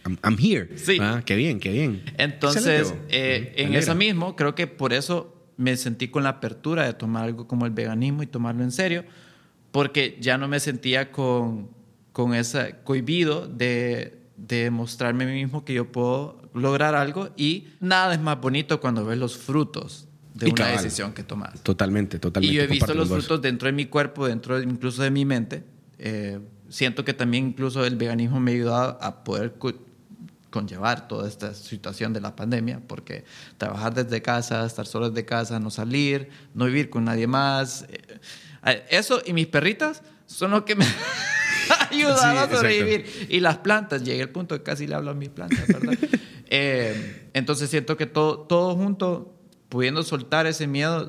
I'm, here. Sí. Ah, qué bien, qué bien. Entonces, eh, en eso mismo, creo que por eso me sentí con la apertura de tomar algo como el veganismo y tomarlo en serio, porque ya no me sentía con, con ese cohibido de de mostrarme a mí mismo que yo puedo lograr algo y nada es más bonito cuando ves los frutos de una decisión que tomas. Totalmente, totalmente. Y yo he visto los frutos dentro de mi cuerpo, dentro incluso de mi mente. Eh, siento que también incluso el veganismo me ha ayudado a poder conllevar toda esta situación de la pandemia, porque trabajar desde casa, estar solo desde casa, no salir, no vivir con nadie más, eh, eso y mis perritas son lo que me... ayudaba a sobrevivir. Y las plantas, llegué al punto que casi le hablo a mis plantas, ¿verdad? Eh, entonces siento que todo, todo junto, pudiendo soltar ese miedo,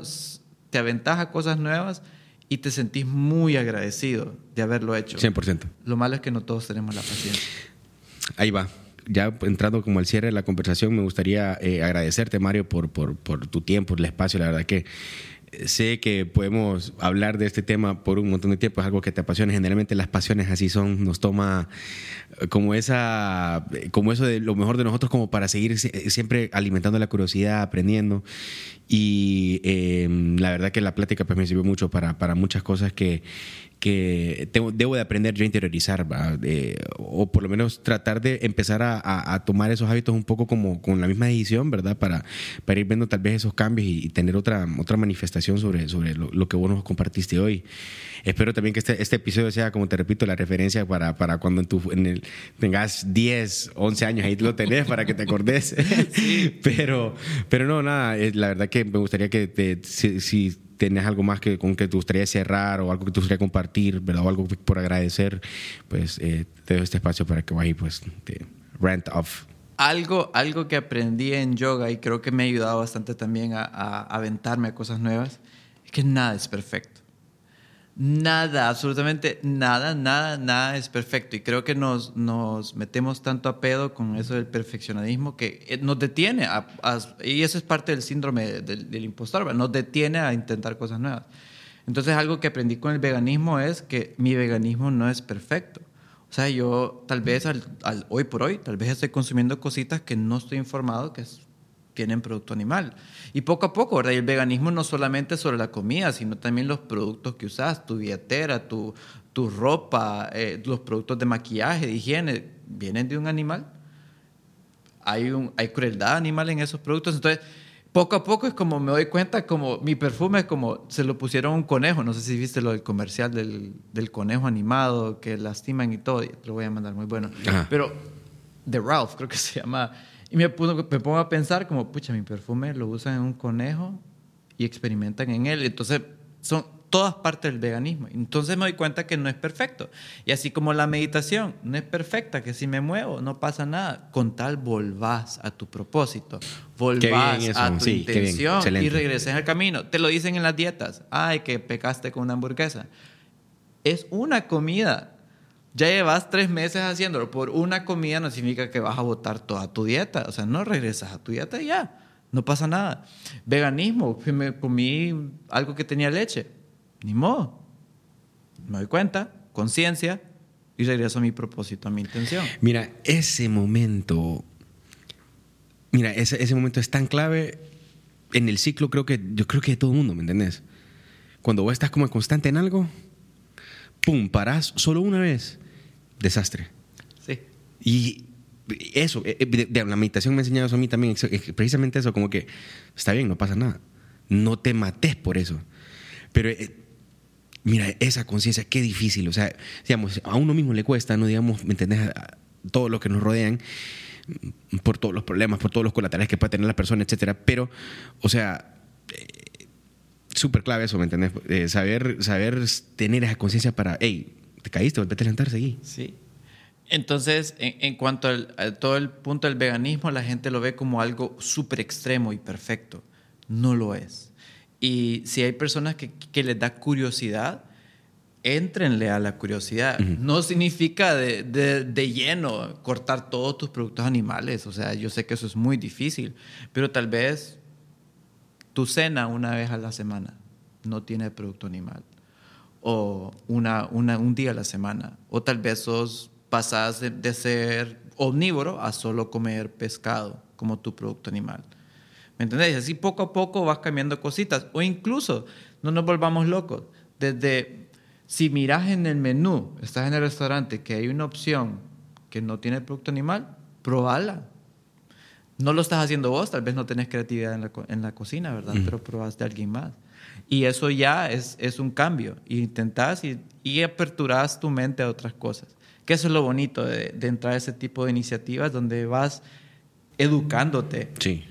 te aventaja cosas nuevas y te sentís muy agradecido de haberlo hecho. 100%. Lo malo es que no todos tenemos la paciencia. Ahí va. Ya entrando como al cierre de la conversación, me gustaría eh, agradecerte, Mario, por, por, por tu tiempo, el espacio. La verdad que sé que podemos hablar de este tema por un montón de tiempo, es algo que te apasiona. Generalmente las pasiones así son, nos toma eh, como esa, como eso de lo mejor de nosotros, como para seguir siempre alimentando la curiosidad, aprendiendo. Y em, la verdad que la plática pues me sirvió mucho para, para muchas cosas que, que tengo, debo de aprender yo a interiorizar, o por lo menos tratar de empezar a, a, tomar esos hábitos un poco como con la misma decisión, ¿verdad? Para, para ir viendo tal vez esos cambios y, tener otra, otra manifestación sobre, sobre lo, que vos nos compartiste hoy. Espero también que este, este episodio sea, como te repito, la referencia para, para cuando en tu, en el, tengas 10, 11 años, ahí lo tenés para que te acordes. pero, pero no, nada, la verdad que me gustaría que te, si tienes algo más que, con que te gustaría cerrar o algo que te gustaría compartir, ¿verdad? O algo por agradecer, pues eh, te doy este espacio para que vayas pues te rent off. Algo, algo que aprendí en yoga y creo que me ha ayudado bastante también a, a aventarme a cosas nuevas, es que nada es perfecto. Nada, absolutamente nada, nada, nada es perfecto. Y creo que nos, nos metemos tanto a pedo con eso del perfeccionismo que eh, nos detiene. y eso es parte del síndrome del, impostor, nos detiene a intentar cosas nuevas. Entonces, algo que aprendí con el veganismo es que mi veganismo no es perfecto. O sea, yo tal vez al, hoy por hoy, tal vez estoy consumiendo cositas que no estoy informado que es tienen producto animal. Y poco a poco, ¿verdad? Y el veganismo no solamente sobre la comida, sino también los productos que usas, tu billetera, tu, tu ropa, eh, los productos de maquillaje, de higiene, vienen de un animal. Hay, un, hay crueldad animal en esos productos. Entonces, poco a poco es como me doy cuenta, como mi perfume es como se lo pusieron a un conejo. No sé si viste lo del comercial del, del conejo animado que lastiman y todo. Te lo voy a mandar muy bueno. Ajá. Pero de Ralph, creo que se llama. Y me, puso- me pongo a pensar como, pucha, mi perfume lo usan en un conejo y experimentan en él. Entonces, son todas partes del veganismo. Entonces me doy cuenta que no es perfecto. Y así como la meditación no es perfecta, que si me muevo no pasa nada. Con tal volvás a tu propósito, volvás a tu sí, intención y regreses al camino. Te lo dicen en las dietas. Ay, que pecaste con una hamburguesa. Es una comida. Ya llevas tres meses haciéndolo. Por una comida no significa que vas a botar toda tu dieta. O sea, no regresas a tu dieta y ya. No pasa nada. Veganismo. Me comí algo que tenía leche. Ni modo. Me doy cuenta. Conciencia. Y regreso a mi propósito, a mi intención. Mira, ese momento, mira, ese, ese momento es tan clave en el ciclo, creo que, yo creo que de todo el mundo, ¿me entendés? Cuando vos estás como constante en algo, pum, parás solo una vez, desastre. Sí. Y eso, eh, de, de la meditación me ha enseñado eso a mí también, precisamente eso, como que está bien, no pasa nada. No te mates por eso. Pero eh, mira, esa conciencia, qué difícil. O sea, digamos, a uno mismo le cuesta, no digamos, ¿me entendés? A, a todo lo que nos rodean, por todos los problemas, por todos los colaterales que puede tener la persona, etcétera. Pero, o sea, eh, súper clave eso, ¿me entendés? Eh, saber, saber tener esa conciencia para, hey, te caíste, volvete a levantar, seguí. Sí. Entonces, en, en cuanto al, a todo el punto del veganismo, la gente lo ve como algo súper extremo y perfecto. No lo es. Y si hay personas que, que les da curiosidad, éntrenle a la curiosidad. No significa de, de- de lleno cortar todos tus productos animales. O sea, yo sé que eso es muy difícil, pero tal vez tu cena una vez a la semana no tiene producto animal o una, una- un día a la semana. O tal vez sos, pasás de, de ser omnívoro a solo comer pescado como tu producto animal. ¿Me entendés? Así poco a poco vas cambiando cositas. O incluso, no nos volvamos locos. Desde, si miras en el menú, estás en el restaurante, que hay una opción que no tiene producto animal, probala. No lo estás haciendo vos, tal vez no tenés creatividad en la, en la cocina, ¿verdad? Pero probás de alguien más. Y eso ya es, es un cambio. Y intentás y, y aperturás tu mente a otras cosas. Que eso es lo bonito de, de entrar a ese tipo de iniciativas donde vas educándote Sí.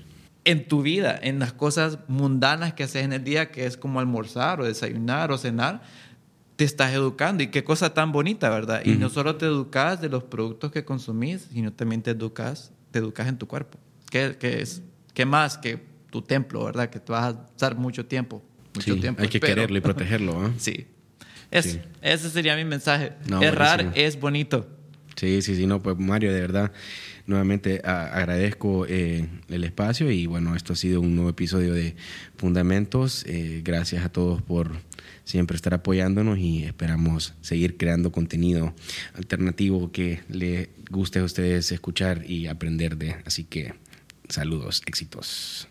en tu vida, en las cosas mundanas que haces en el día, que es como almorzar o desayunar o cenar, te estás educando. Y qué cosa tan bonita, ¿verdad? Y no solo te educas de los productos que consumís, sino también te educas, te educas en tu cuerpo. ¿Qué, qué es? ¿Qué más que tu templo, verdad? Que te vas a estar mucho tiempo. Mucho Sí, tiempo. hay que espero. quererlo y protegerlo, ¿ah? Sí. Es- Sí. Ese sería mi mensaje. No, Errar buenísimo. es bonito. Sí, sí, sí, no, pues Mario, de verdad, nuevamente a- agradezco eh, el espacio y bueno, esto ha sido un nuevo episodio de Fundamentos. Eh, gracias a todos por siempre estar apoyándonos y esperamos seguir creando contenido alternativo que le guste a ustedes escuchar y aprender de. Así que saludos, éxitos.